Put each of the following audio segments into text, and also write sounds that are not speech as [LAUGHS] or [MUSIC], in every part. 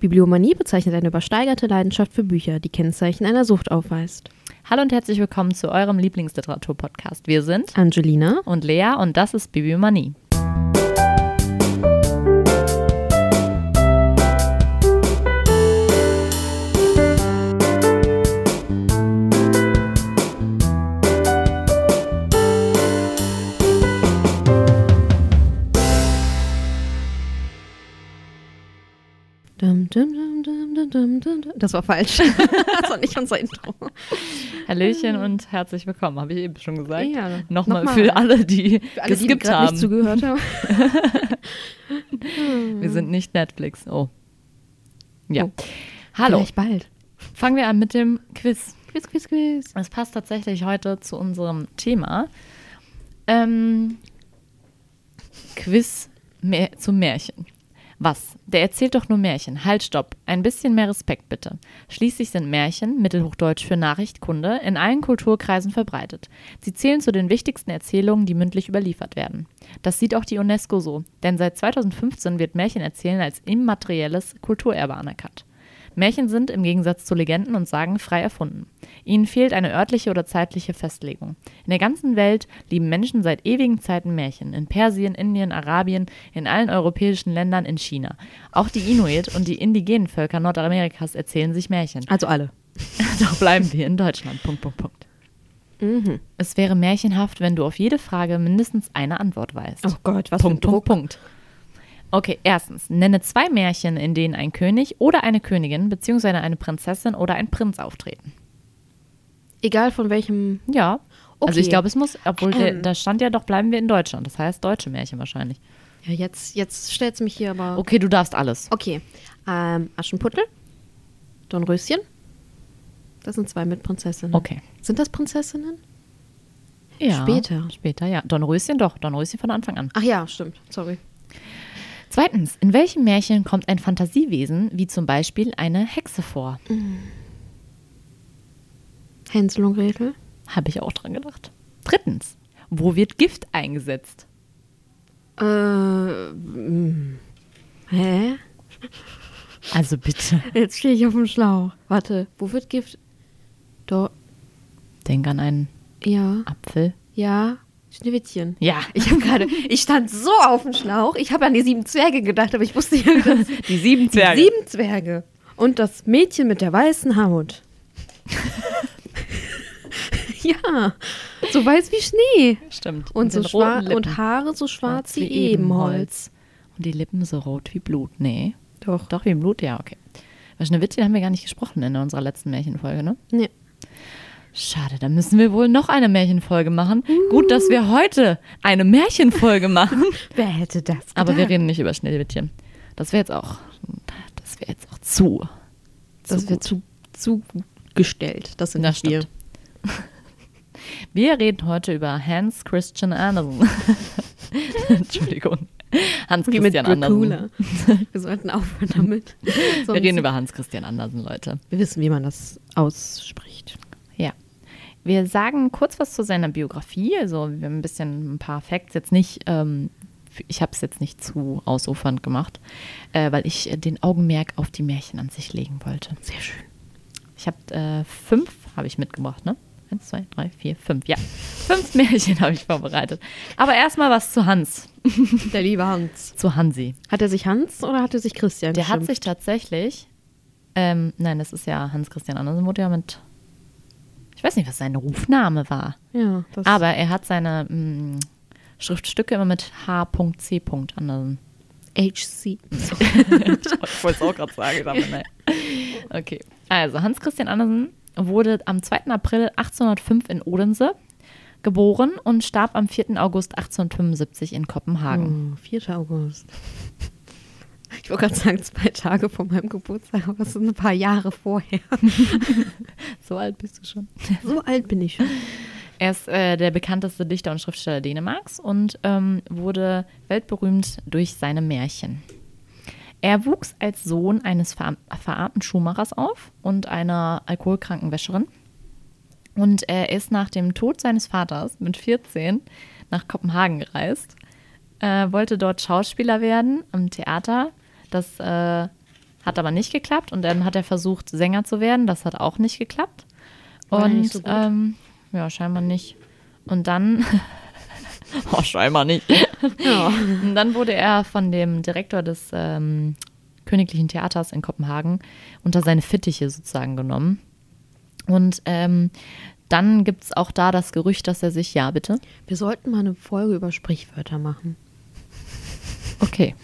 Bibliomanie bezeichnet eine übersteigerte Leidenschaft für Bücher, die Kennzeichen einer Sucht aufweist. Hallo und herzlich willkommen zu eurem Lieblingsliteratur-Podcast. Wir sind Angelina und Lea und das ist Bibliomanie. Das war falsch. [LAUGHS] Das war nicht unser Intro. Hallöchen und herzlich willkommen, habe ich eben schon gesagt. Ja, Nochmal nochmal. für alle, die Für alle, die geskippt gerade haben. nicht zugehört haben. [LAUGHS] Wir sind nicht Netflix. Oh. Ja. Oh. Hallo. Vielleicht bald. Fangen wir an mit dem Quiz. Quiz, quiz, quiz. Es passt tatsächlich heute zu unserem Thema. Ähm, Quiz mehr, zum Märchen. Was? Der erzählt doch nur Märchen. Halt, stopp. Ein bisschen mehr Respekt bitte. Schließlich sind Märchen, mittelhochdeutsch für Nachricht, Kunde, in allen Kulturkreisen verbreitet. Sie zählen zu den wichtigsten Erzählungen, die mündlich überliefert werden. Das sieht auch die UNESCO so, denn seit 2015 wird Märchenerzählen als immaterielles Kulturerbe anerkannt. Märchen sind im Gegensatz zu Legenden und Sagen frei erfunden. Ihnen fehlt eine örtliche oder zeitliche Festlegung. In der ganzen Welt lieben Menschen seit ewigen Zeiten Märchen. In Persien, Indien, Arabien, in allen europäischen Ländern, in China. Auch die Inuit und die indigenen Völker Nordamerikas erzählen sich Märchen. Also alle. [LAUGHS] Doch bleiben wir in Deutschland. Punkt, Punkt, Punkt. Mhm. Es wäre märchenhaft, wenn du auf jede Frage mindestens eine Antwort weißt. Oh Gott, was Punkt, für ein Druck. Punkt, Punkt. Okay, erstens, nenne zwei Märchen, in denen ein König oder eine Königin beziehungsweise eine Prinzessin oder ein Prinz auftreten. Egal von welchem. Ja. Also Okay. ich glaube, es muss, obwohl der, Ähm. da stand ja doch, bleiben wir in Deutschland. Das heißt deutsche Märchen wahrscheinlich. Ja, jetzt, jetzt stellt mich hier aber. Okay, du darfst alles. Okay. Ähm, Aschenputtel. Dornröschen. Das sind zwei mit Prinzessinnen. Okay. Sind das Prinzessinnen? Ja. Später. Später, ja. Dornröschen doch. Dornröschen von Anfang an. Ach ja, stimmt. Sorry. Zweitens, in welchem Märchen kommt ein Fantasiewesen, wie zum Beispiel eine Hexe vor? Hänsel und Gretel. Habe ich auch dran gedacht. Drittens, wo wird Gift eingesetzt? Äh. mm. Hä? Also bitte. Jetzt stehe ich auf dem Schlauch. Warte, wo wird Gift? Do. Denk an einen Ja. Apfel. Ja. Schneewittchen. Ja. Ich habe gerade, ich stand so auf dem Schlauch. Ich habe an die sieben Zwerge gedacht, aber ich wusste ja, wie das [LAUGHS] Die sieben Die sieben Zwerge. Und das Mädchen mit der weißen Haut. [LAUGHS] ja, so weiß wie Schnee. Stimmt. Und, so schwarz Lippen. und Haare so schwarz wie Ebenholz. Und die Lippen so rot wie Blut. Nee. Doch. Doch, wie Blut, ja, okay. Bei Schneewittchen haben wir gar nicht gesprochen in unserer letzten Märchenfolge, ne? Nee. Schade, dann müssen wir wohl noch eine Märchenfolge machen. Gut, dass wir heute eine Märchenfolge machen. [LAUGHS] Wer hätte das gedacht? Aber wir reden nicht über Schneewittchen. Das wäre jetzt auch, das wäre jetzt auch zu. Das zu wird gut. zu, zugestellt. Das sind Das [LAUGHS] wir. Wir reden heute über Hans Christian Andersen. [LAUGHS] Entschuldigung. Hans Wie Christian Andersen. Wir sollten aufhören damit. Wir reden über Hans Christian Andersen, Leute. Wir wissen, wie man das ausspricht. Wir sagen kurz was zu seiner Biografie. Also wir haben ein bisschen ein paar Facts jetzt nicht. Ähm, ich habe es jetzt nicht zu ausufernd gemacht, äh, weil ich äh, den Augenmerk auf die Märchen an sich legen wollte. Sehr schön. Ich habe äh, fünf habe ich mitgebracht, ne? Eins, zwei, drei, vier, fünf. Ja, fünf Märchen [LAUGHS] habe ich vorbereitet. Aber erstmal was zu Hans, [LAUGHS] Der liebe Hans. zu Hansi. Hat er sich Hans oder hat er sich Christian Der hat geschimpft? sich tatsächlich, ähm, nein, das ist ja Hans Christian Andersen, wurde ja mit, ich weiß nicht, was sein Rufname war. Ja, das Aber er hat seine mh, Schriftstücke immer mit H.C. Andersen. HC. ich wollte es auch gerade sagen, aber nein. [LAUGHS] Okay. Also, Hans Christian Andersen wurde am 2. April 1805 in Odense geboren und starb am 4. August 1875 in Kopenhagen. Oh, 4. August. Ich wollte gerade sagen, zwei Tage vor meinem Geburtstag, aber es sind ein paar Jahre vorher. [LAUGHS] So alt bist du schon. So alt bin ich schon. Er ist äh, der bekannteste Dichter und Schriftsteller Dänemarks und ähm, wurde weltberühmt durch seine Märchen. Er wuchs als Sohn eines ver verarmten Schuhmachers auf und einer alkoholkranken Wäscherin. Und er ist nach dem Tod seines Vaters mit 14 nach Kopenhagen gereist, äh, wollte dort Schauspieler werden am Theater, das äh, hat aber nicht geklappt. Und dann hat er versucht, Sänger zu werden. Das hat auch nicht geklappt. War und nicht so ähm, ja, scheinbar nicht. Und dann. [LAUGHS] oh, scheinbar nicht. [LAUGHS] Ja. Und dann wurde er von dem Direktor des ähm, Königlichen Theaters in Kopenhagen unter seine Fittiche sozusagen genommen. Und ähm, dann gibt es auch da das Gerücht, dass er sich, ja, bitte. Wir sollten mal eine Folge über Sprichwörter machen. Okay.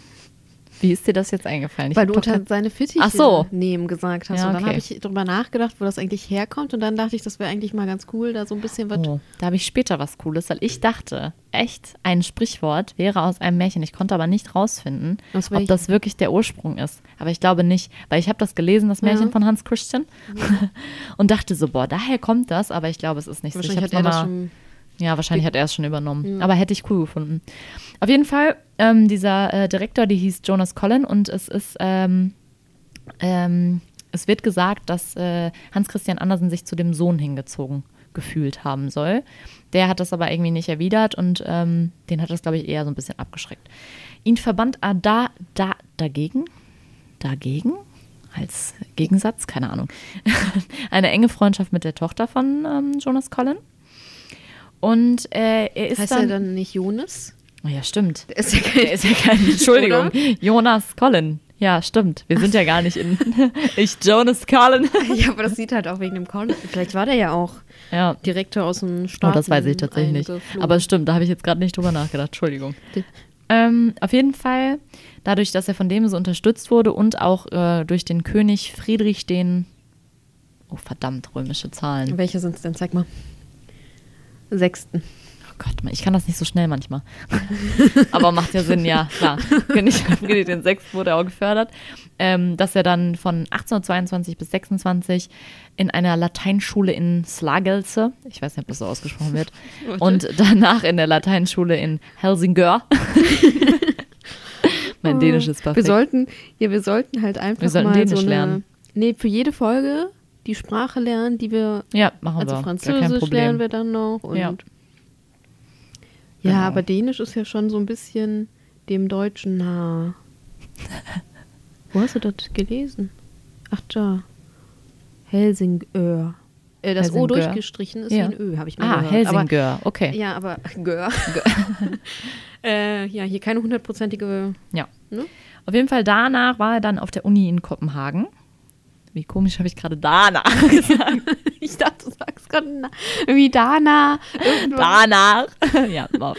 Wie ist dir das jetzt eingefallen? Ich Weil du unter kein- seine Fittiche so. nehmen gesagt hast. Ja, Und dann okay. habe ich drüber nachgedacht, wo das eigentlich herkommt. Und dann dachte ich, das wäre eigentlich mal ganz cool, da so ein bisschen was. Oh, da habe ich später was Cooles, weil ich dachte, echt, ein Sprichwort wäre aus einem Märchen. Ich konnte aber nicht rausfinden, Aus ob das wirklich der Ursprung ist. Aber ich glaube nicht, weil ich habe das gelesen, das Märchen Ja. von Hans Christian, [LAUGHS] und dachte so, boah, daher kommt das, aber ich glaube, es ist nicht so. Ich das nochmal-. Ja, wahrscheinlich hat er es schon übernommen. Aber hätte ich cool gefunden. Auf jeden Fall, ähm, dieser äh, Direktor, die hieß Jonas Collin und es ist, ähm, ähm, es wird gesagt, dass äh, Hans Christian Andersen sich zu dem Sohn hingezogen gefühlt haben soll. Der hat das aber irgendwie nicht erwidert und ähm, den hat das, glaube ich, eher so ein bisschen abgeschreckt. Ihn verband er da, da, dagegen, dagegen, als Gegensatz, keine Ahnung, [LAUGHS] eine enge Freundschaft mit der Tochter von ähm, Jonas Collin. Und äh, er ist Heißt dann, er dann nicht Jonas? Oh ja, stimmt. Der ist ja Der ist ja kein, [LAUGHS] Entschuldigung, Oder? Jonas Collin. Ja, stimmt. Wir sind ja gar nicht in, [LAUGHS] ich Jonas Collin. ja, aber das sieht halt auch wegen dem Con. Vielleicht war der ja auch Ja, Direktor aus dem oh, Staat. das weiß ich tatsächlich nicht. Aber stimmt, da habe ich jetzt gerade nicht drüber nachgedacht. Entschuldigung. Ähm, auf jeden Fall, dadurch, dass er von dem so unterstützt wurde und auch äh, durch den König Friedrich den, oh verdammt, römische Zahlen. Welche sind es denn? Zeig mal. Sechsten. Oh Gott, ich kann das nicht so schnell manchmal. [LAUGHS] Aber macht ja Sinn, ja, klar. König Friedrich [LAUGHS] den Sechsten wurde auch gefördert. Ähm, dass er dann von 1822 bis 26 in einer Lateinschule in Slagelse, ich weiß nicht, ob das so ausgesprochen wird, [LAUGHS] und danach in der Lateinschule in Helsingør. mein Dänisch ist perfekt. Wir sollten, ja, wir sollten halt einfach Wir sollten mal Dänisch so eine, lernen. Nee, für jede Folge die Sprache lernen, die wir, ja, machen also wir. Französisch lernen wir dann noch und Ja. ja, Genau. aber Dänisch ist ja schon so ein bisschen dem Deutschen nah. [LAUGHS] Wo hast du das gelesen? Ach da. Helsingör. Äh, das O Helsingör. durchgestrichen ist Ja. wie ein Ö, habe ich mal Ah, gehört. Helsingør, okay. Aber, ja, aber [LAUGHS] Gör. [LAUGHS] äh, ja, hier keine hundertprozentige. Ja. Ne? Auf jeden Fall danach war er dann auf der Uni in Kopenhagen. Wie komisch habe ich gerade danach [LAUGHS] gesagt. Ich dachte, du sagst gerade na- wie Dana. irgendwas. danach. [LAUGHS] ja, wow.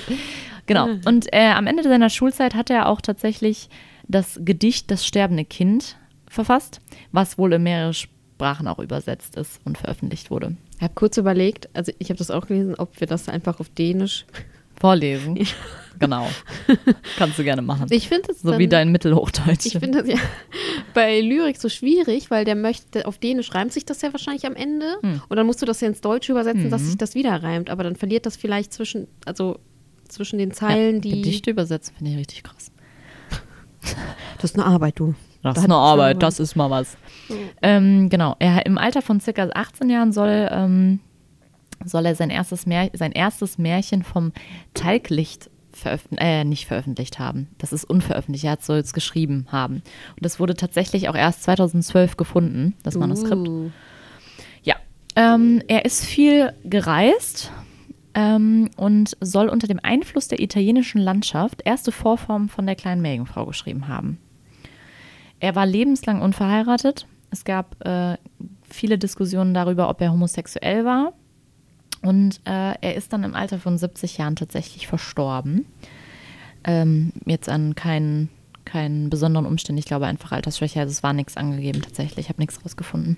Genau. Und äh, am Ende seiner Schulzeit hat er auch tatsächlich das Gedicht Das sterbende Kind verfasst, was wohl in mehrere Sprachen auch übersetzt ist und veröffentlicht wurde. Ich habe kurz überlegt, also ich habe das auch gelesen, ob wir das einfach auf Dänisch. Vorlesen. Genau. Kannst du gerne machen. Ich finde es so dann- wie dein Mittelhochdeutsch. Ich finde das ja bei Lyrik so schwierig, weil der möchte, auf Dänisch reimt sich das ja wahrscheinlich am Ende. Hm. Und dann musst du das ja ins Deutsche übersetzen, Mhm. dass sich das wieder reimt. Aber dann verliert das vielleicht zwischen, also zwischen den Zeilen, ja, die. Gedichte übersetzen finde ich richtig krass. [LAUGHS] Das ist eine Arbeit, du. Das Da ist eine Arbeit, das ist mal was. Ähm, genau, er, im Alter von circa 18 Jahren soll, ähm, soll er sein erstes, Mär sein erstes Märchen vom Talglicht veröffentlicht, äh, nicht veröffentlicht haben. Das ist unveröffentlicht, er soll es geschrieben haben. Und das wurde tatsächlich auch erst 2012 gefunden, das Manuskript. Uh. Ja, ähm, er ist viel gereist ähm, und soll unter dem Einfluss der italienischen Landschaft erste Vorformen von der kleinen Meerjungfrau geschrieben haben. Er war lebenslang unverheiratet. Es gab äh, viele Diskussionen darüber, ob er homosexuell war. Und äh, er ist dann im Alter von 70 Jahren tatsächlich verstorben. Ähm, jetzt an keinen, keinen besonderen Umständen. Ich glaube einfach Altersschwäche. Also es war nichts angegeben tatsächlich. Ich habe nichts rausgefunden.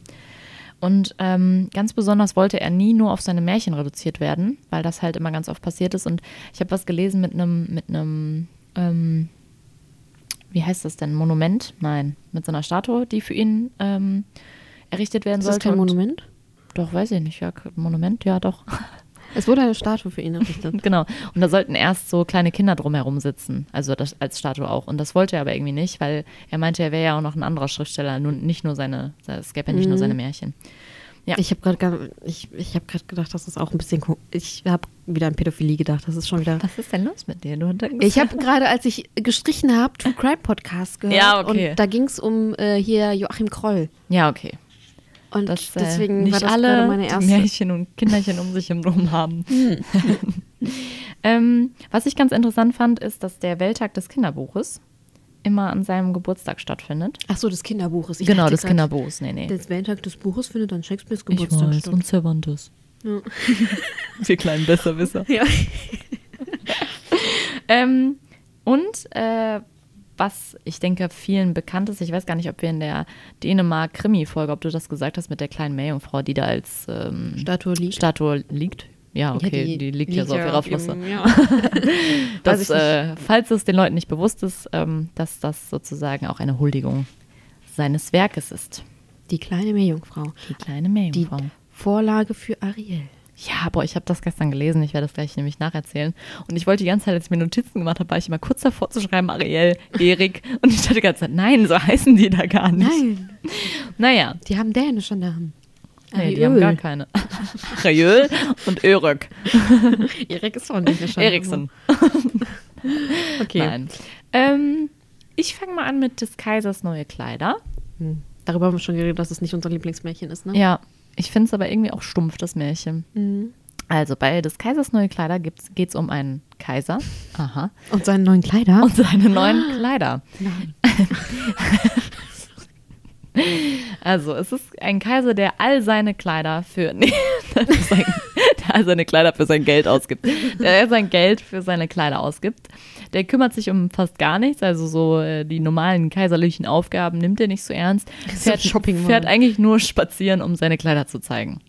Und ähm, ganz besonders wollte er nie nur auf seine Märchen reduziert werden, weil das halt immer ganz oft passiert ist. Und ich habe was gelesen mit einem, mit einem, ähm, wie heißt das denn, Monument? Nein, mit so einer Statue, die für ihn ähm, errichtet werden Ist das sollte. kein Und- Monument? Doch, weiß ich nicht. Ja, Monument, ja, doch. [LAUGHS] Es wurde eine Statue für ihn errichtet. [LAUGHS] genau. Und da sollten erst so kleine Kinder drumherum sitzen, also das, als Statue auch. Und das wollte er aber irgendwie nicht, weil er meinte, er wäre ja auch noch ein anderer Schriftsteller, nur, nicht nur seine, es gäbe ja nicht nur Mhm. seine Märchen. Ja. Ich habe gerade ich, ich hab gedacht, das ist auch ein bisschen. Ich habe wieder an Pädophilie gedacht. Das ist schon wieder. Was ist denn los mit dir? Du Ich habe [LAUGHS] gerade, als ich gestrichen habe, True Crime Podcast gehört. Ja, okay. Und da ging es um äh, hier Joachim Kroll. Ja, okay. Und Dass äh, deswegen nicht war das alle. Märchen und Kinderchen um sich herum haben. [LAUGHS] ähm, was ich ganz interessant fand, ist, dass der Welttag des Kinderbuches immer an seinem Geburtstag stattfindet. Ach so, des Kinderbuches. Ich genau, des grad, Kinderbuchs. Nee, nee. Der Welttag des Buches findet an Shakespeares Ich Geburtstag weiß, statt. und Cervantes. Ja. [LAUGHS] Wir kleinen Besserwisser. Ja. [LAUGHS] Ähm, und äh, was ich denke vielen bekannt ist, ich weiß gar nicht, ob wir in der Dänemark-Krimi-Folge, ob du das gesagt hast mit der kleinen Meerjungfrau, die da als ähm, Statue liegt. Statue liegt. Ja, okay, die, liegt ja so auf ihrer Flosse. Ja. [LAUGHS] Das, äh, falls es den Leuten nicht bewusst ist, ähm, dass das sozusagen auch eine Huldigung seines Werkes ist. Die kleine Meerjungfrau. Die kleine Die Meerjungfrau. Vorlage für Ariel. Ja, boah, ich habe das gestern gelesen. Ich werde das gleich nämlich nacherzählen. Und ich wollte die ganze Zeit, als ich mir Notizen gemacht habe, war ich immer kurz davor zu schreiben, Ariel, [LAUGHS] Erik. Und ich dachte die ganze Zeit, nein, so heißen die da gar nicht. Nein, [LAUGHS] Naja, die haben dänische Namen. nee, die haben gar keine. Ariel und Örök. [LAUGHS] Erik ist nicht eine Eriksen. Okay. Nein. Ähm, ich fange mal an mit des Kaisers neue Kleider. Hm. Darüber haben wir schon geredet, dass es nicht unser Lieblingsmärchen ist, ne? Ja, ich finde es aber irgendwie auch stumpf, das Märchen. Mhm. Also bei des Kaisers neue Kleider geht es um einen Kaiser. Aha. Und seine neuen Kleider. Und seine neuen Kleider. Nein. [LAUGHS] Also, es ist ein Kaiser, der all seine Kleider für, [LAUGHS] nee, sein, der all seine Kleider für sein Geld ausgibt. Der sein Geld für seine Kleider ausgibt. Der kümmert sich um fast gar nichts, also so äh, die normalen kaiserlichen Aufgaben nimmt er nicht so ernst. Fährt, Shopping fährt eigentlich nur spazieren, um seine Kleider zu zeigen.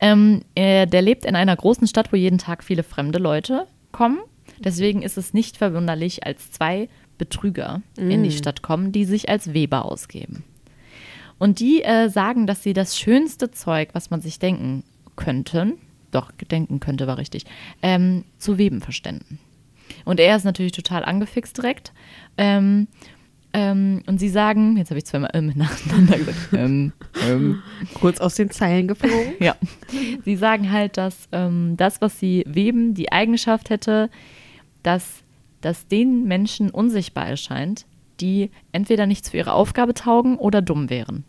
Ähm, er, der lebt in einer großen Stadt, wo jeden Tag viele fremde Leute kommen. Deswegen ist es nicht verwunderlich, als zwei Betrüger in die Stadt kommen, die sich als Weber ausgeben. Und die äh, sagen, dass sie das schönste Zeug, was man sich denken könnte, doch denken könnte, war richtig, ähm, zu weben verständen. Und er ist natürlich total angefixt direkt. Ähm, ähm, und sie sagen, jetzt habe ich zweimal ähm, [LAUGHS] nacheinander gesagt, ähm, ähm, Kurz aus den Zeilen geflogen. ja. Sie sagen halt, dass ähm, das, was sie weben, die Eigenschaft hätte, dass das den Menschen unsichtbar erscheint, die entweder nichts für ihre Aufgabe taugen oder dumm wären.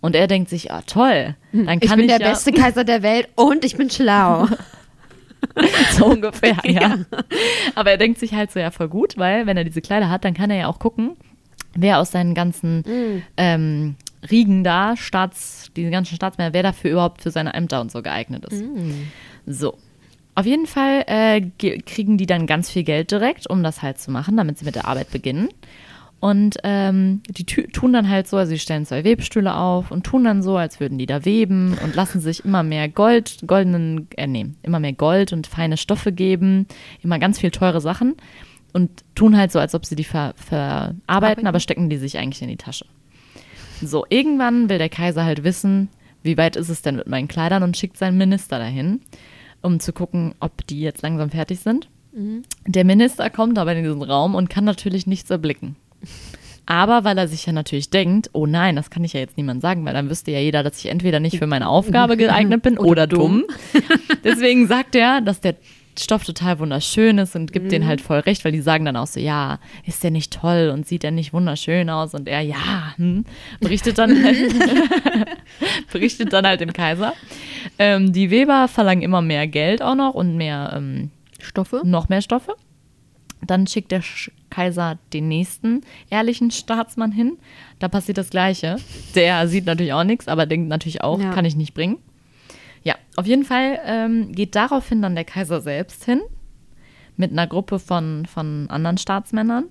Und er denkt sich, ah toll, dann Ich kann bin ich, der ja, beste Kaiser der Welt und ich bin schlau. [LAUGHS] [LAUGHS] so ungefähr, ja. Aber er denkt sich halt so, ja, voll gut, weil wenn er diese Kleider hat, dann kann er ja auch gucken, wer aus seinen ganzen ähm, Riegen da, Staats, diese ganzen Staatsmänner, wer dafür überhaupt für seine Ämter und so geeignet ist. So. Auf jeden Fall äh, ge- kriegen die dann ganz viel Geld direkt, um das halt zu machen, damit sie mit der Arbeit beginnen. Und ähm, die tun dann halt so, also sie stellen zwei Webstühle auf und tun dann so, als würden die da weben und lassen sich immer mehr Gold, goldenen, äh, nee, immer mehr Gold und feine Stoffe geben, immer ganz viel teure Sachen und tun halt so, als ob sie die ver verarbeiten, Arbeiten. aber stecken die sich eigentlich in die Tasche. So, irgendwann will der Kaiser halt wissen, wie weit ist es denn mit meinen Kleidern und schickt seinen Minister dahin, um zu gucken, ob die jetzt langsam fertig sind. Der Minister kommt aber in diesen Raum und kann natürlich nichts erblicken. Aber weil er sich ja natürlich denkt, oh nein, das kann ich ja jetzt niemand sagen, weil dann wüsste ja jeder, dass ich entweder nicht für meine Aufgabe [LAUGHS] geeignet bin oder, dumm. [LAUGHS] Deswegen sagt er, dass der Stoff total wunderschön ist und gibt denen halt voll recht, weil die sagen dann auch so, ja, ist der nicht toll und sieht der nicht wunderschön aus? Und er, ja, hm, berichtet dann [LAUGHS] halt, berichtet dann halt dem Kaiser. Ähm, die Weber verlangen immer mehr Geld auch noch und mehr ähm, Stoffe? noch mehr Stoffe. Dann schickt der Sch Kaiser den nächsten ehrlichen Staatsmann hin. Da passiert das Gleiche. Der sieht natürlich auch nichts, aber denkt natürlich auch, Ja. kann ich nicht bringen. Ja, auf jeden Fall ähm, geht daraufhin dann der Kaiser selbst hin mit einer Gruppe von, von anderen Staatsmännern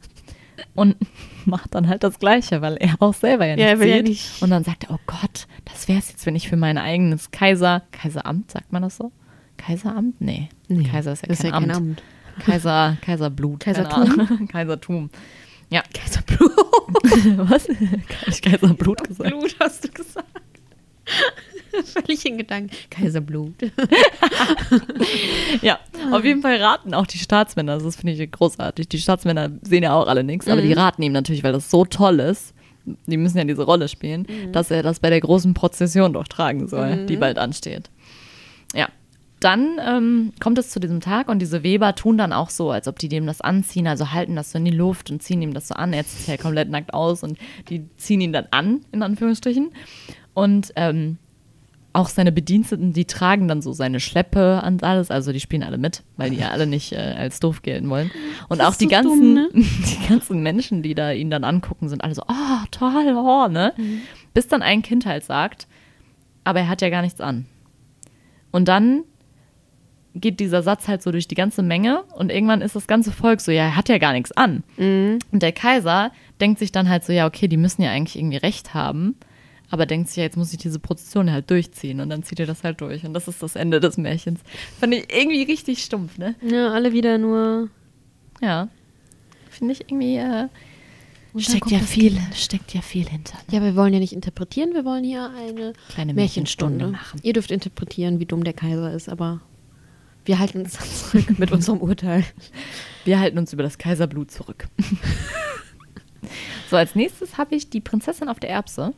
und [LAUGHS] macht dann halt das Gleiche, weil er auch selber ja nicht Ja, sieht. nicht. Und dann sagt er, oh Gott, das wäre es jetzt, wenn ich für mein eigenes Kaiser, Kaiseramt, sagt man das so? Kaiseramt? Nee, Nee, Kaiser ist ja das kein ist ja kein Amt. Amt. Kaiser, Kaiserblut. Kaisertum? [LAUGHS] Kaisertum. Ja. Kaiserblut. [LAUGHS] Was? Habe ich Kaiserblut gesagt? Blut hast du gesagt. [LAUGHS] Völlig in Gedanken. Kaiserblut. [LAUGHS] Ja, auf jeden Fall raten auch die Staatsmänner, das finde ich großartig. Die Staatsmänner sehen ja auch alle nichts, aber die raten ihm natürlich, weil das so toll ist, die müssen ja diese Rolle spielen, dass er das bei der großen Prozession doch tragen soll, die bald ansteht. Ja. Dann ähm, kommt es zu diesem Tag und diese Weber tun dann auch so, als ob die dem das anziehen, also halten das so in die Luft und ziehen ihm das so an. Er zieht ja komplett nackt aus und die ziehen ihn dann an, in Anführungsstrichen. Und ähm, auch seine Bediensteten, die tragen dann so seine Schleppe und alles, also die spielen alle mit, weil die ja alle nicht äh, als doof gelten wollen. Und Das auch die so ganzen, dumm, ne? [LAUGHS] die ganzen Menschen, die da ihn dann angucken, sind alle so, oh, toll, oh, ne? Bis dann ein Kind halt sagt, aber er hat ja gar nichts an. Und dann geht dieser Satz halt so durch die ganze Menge und irgendwann ist das ganze Volk so, ja, er hat ja gar nichts an. Und der Kaiser denkt sich dann halt so, ja, okay, die müssen ja eigentlich irgendwie recht haben, aber denkt sich, ja, jetzt muss ich diese Prozession halt durchziehen und dann zieht er das halt durch und das ist das Ende des Märchens. Fand ich irgendwie richtig stumpf, ne? Ja, alle wieder nur. Ja. Finde ich irgendwie, äh, steckt ja viel, steckt ja viel hinter. Ja, wir wollen ja nicht interpretieren, wir wollen hier eine Kleine Märchenstunde Märchenstunde machen. Ihr dürft interpretieren, wie dumm der Kaiser ist, aber wir halten uns dann [LAUGHS] zurück mit unserem Urteil. Wir halten uns über das Kaiserblut zurück. [LAUGHS] so, als nächstes habe ich die Prinzessin auf der Erbse.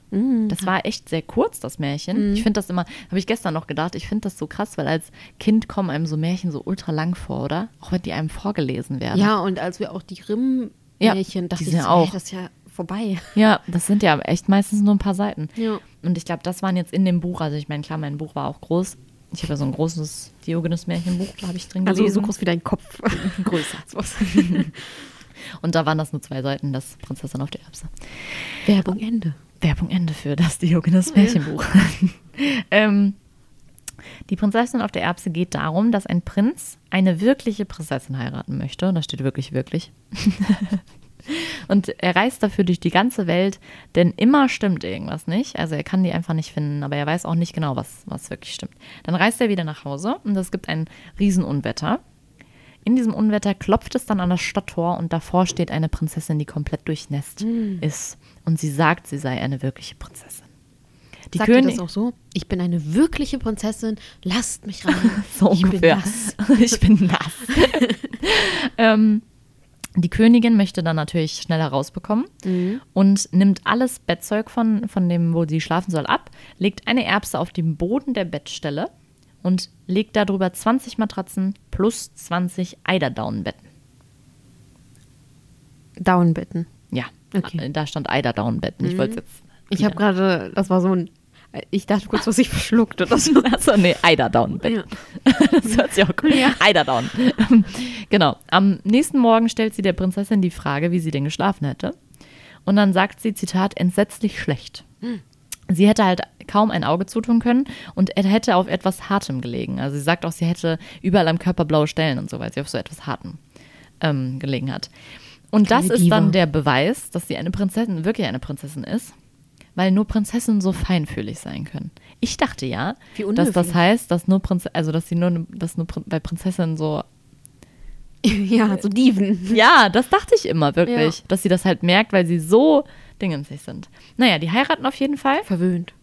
Das war echt sehr kurz, das Märchen. Ich finde das immer, habe ich gestern noch gedacht, ich finde das so krass, weil als Kind kommen einem so Märchen so ultra lang vor, oder? Auch wenn die einem vorgelesen werden. Ja, und als wir auch die Grimm-Märchen, Ja, ich sind so, auch. Ey, das ist ja vorbei. Ja, das sind ja echt meistens nur ein paar Seiten. Ja. Und ich glaube, das waren jetzt in dem Buch, also ich meine, klar, mein Buch war auch groß. Ich habe ja so ein großes Diogenes-Märchenbuch, da habe ich drin Also gelesen. so groß wie dein Kopf. [LAUGHS] größer. [LAUGHS] [LAUGHS] Und da waren das nur zwei Seiten, das Prinzessin auf der Erbse. Werbung Ende. Werbung Ende für das Diogenes Märchenbuch. [LAUGHS] ähm, die Prinzessin auf der Erbse geht darum, dass ein Prinz eine wirkliche Prinzessin heiraten möchte. Da steht wirklich, wirklich. [LAUGHS] Und er reist dafür durch die ganze Welt, denn immer stimmt irgendwas nicht. Also er kann die einfach nicht finden, aber er weiß auch nicht genau, was, was wirklich stimmt. Dann reist er wieder nach Hause und es gibt ein Riesenunwetter. In diesem Unwetter klopft es dann an das Stadttor und davor steht eine Prinzessin, die komplett durchnässt ist. Und sie sagt, sie sei eine wirkliche Prinzessin. Die Sagt König das auch so? Ich bin eine wirkliche Prinzessin, lasst mich rein. [LAUGHS] so ich ungefähr. bin nass. [LAUGHS] ich bin nass. [LAUGHS] ähm, die Königin möchte dann natürlich schnell herausbekommen Mhm. und nimmt alles Bettzeug von, von dem, wo sie schlafen soll, ab, legt eine Erbse auf den Boden der Bettstelle und legt darüber 20 Matratzen plus 20 Eiderdaunenbetten. Downbetten. Ja, Okay. Mhm. äh, da stand Eiderdaunenbetten. Ich wollte es jetzt. Ich habe gerade, das war so ein, ich dachte kurz, was ich verschluckt oder so. [LAUGHS] Achso, nee, Eiderdaunenbetten. Ja. [LAUGHS] Das hört sich auch gut Ja. Eiderdown. [LAUGHS] genau. Am nächsten Morgen stellt sie der Prinzessin die Frage, wie sie denn geschlafen hätte. Und dann sagt sie, Zitat, entsetzlich schlecht. Sie hätte halt kaum ein Auge zutun können und er hätte auf etwas Hartem gelegen. Also sie sagt auch, sie hätte überall am Körper blaue Stellen und so, weil sie auf so etwas Hartem ähm, gelegen hat. Und Kleine das ist Diva. dann der Beweis, dass sie eine Prinzessin, wirklich eine Prinzessin ist, weil nur Prinzessinnen so feinfühlig sein können. Ich dachte ja, Wie dass das heißt, dass nur Prinz also dass sie nur, dass nur bei Prinzessinnen so. [LAUGHS] ja, so Dieven. Ja, das dachte ich immer wirklich, Ja. dass sie das halt merkt, weil sie so dingensig sind. Naja, die heiraten auf jeden Fall. Verwöhnt.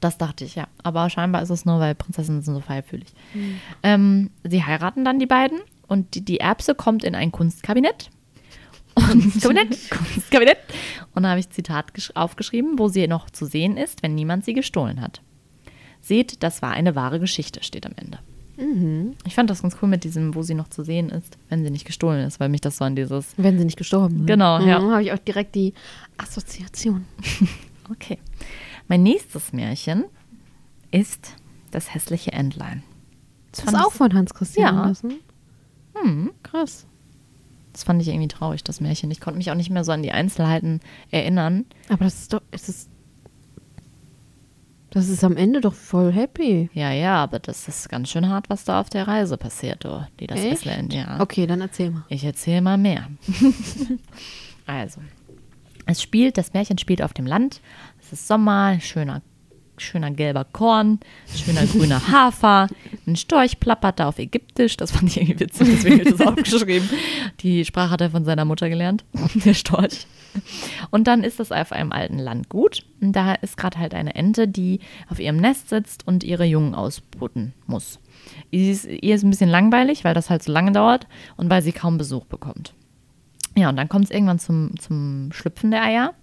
Das dachte ich, ja. Aber scheinbar ist es nur, weil Prinzessinnen sind so feinfühlich. Ähm, sie heiraten dann die beiden und die, die Erbse kommt in ein Kunstkabinett. Und Kabinett. [LAUGHS] Kunstkabinett. Und da habe ich Zitat gesch- aufgeschrieben, wo sie noch zu sehen ist, wenn niemand sie gestohlen hat. Seht, das war eine wahre Geschichte, steht am Ende. Ich fand das ganz cool mit diesem, wo sie noch zu sehen ist, wenn sie nicht gestohlen ist, weil mich das so an dieses. Wenn sie nicht gestorben sind. Genau, ja. Mhm, habe ich auch direkt die Assoziation. [LAUGHS] Okay. Mein nächstes Märchen ist das hässliche Entlein. Das ist auch von Hans Christian Ja. Andersen. Hm. Krass. Das fand ich irgendwie traurig, das Märchen. Ich konnte mich auch nicht mehr so an die Einzelheiten erinnern. Aber das ist doch, es ist, das ist am Ende doch voll happy. Ja, ja, aber das ist ganz schön hart, was da auf der Reise passiert, oh, die das Echt? Island, ja. Okay, dann erzähl mal. Ich erzähle mal mehr. [LAUGHS] also, es spielt, das Märchen spielt auf dem Land. Es ist Sommer, schöner, schöner gelber Korn, schöner [LAUGHS] grüner Hafer. Ein Storch plappert da auf Ägyptisch. Das fand ich irgendwie witzig, deswegen habe ich das [LAUGHS] aufgeschrieben. Die Sprache hat er von seiner Mutter gelernt, [LAUGHS] der Storch. Und dann ist es auf einem alten Landgut. Und da ist gerade halt eine Ente, die auf ihrem Nest sitzt und ihre Jungen ausbruten muss. Sie ist, ihr ist ein bisschen langweilig, weil das halt so lange dauert und weil sie kaum Besuch bekommt. Ja, und dann kommt es irgendwann zum, zum Schlüpfen der Eier.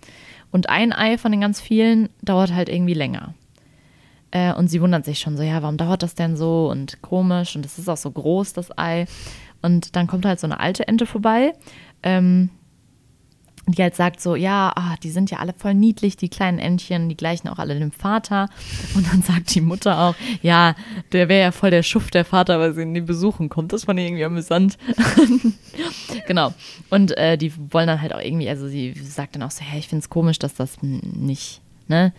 Und ein Ei von den ganz vielen dauert halt irgendwie länger. Äh, und sie wundert sich schon so, ja, warum dauert das denn so und komisch und es ist auch so groß, das Ei. Und dann kommt halt so eine alte Ente vorbei, ähm, die halt sagt so, ja, ah, die sind ja alle voll niedlich, die kleinen Entchen, die gleichen auch alle dem Vater. Und dann sagt die Mutter auch, ja, der wäre ja voll der Schuft, der Vater, weil sie ihn nie besuchen kommt. Das fand ich irgendwie amüsant. [LAUGHS] genau. Und äh, die wollen dann halt auch irgendwie, also sie sagt dann auch so, hey, ich finde es komisch, dass das nicht, ne,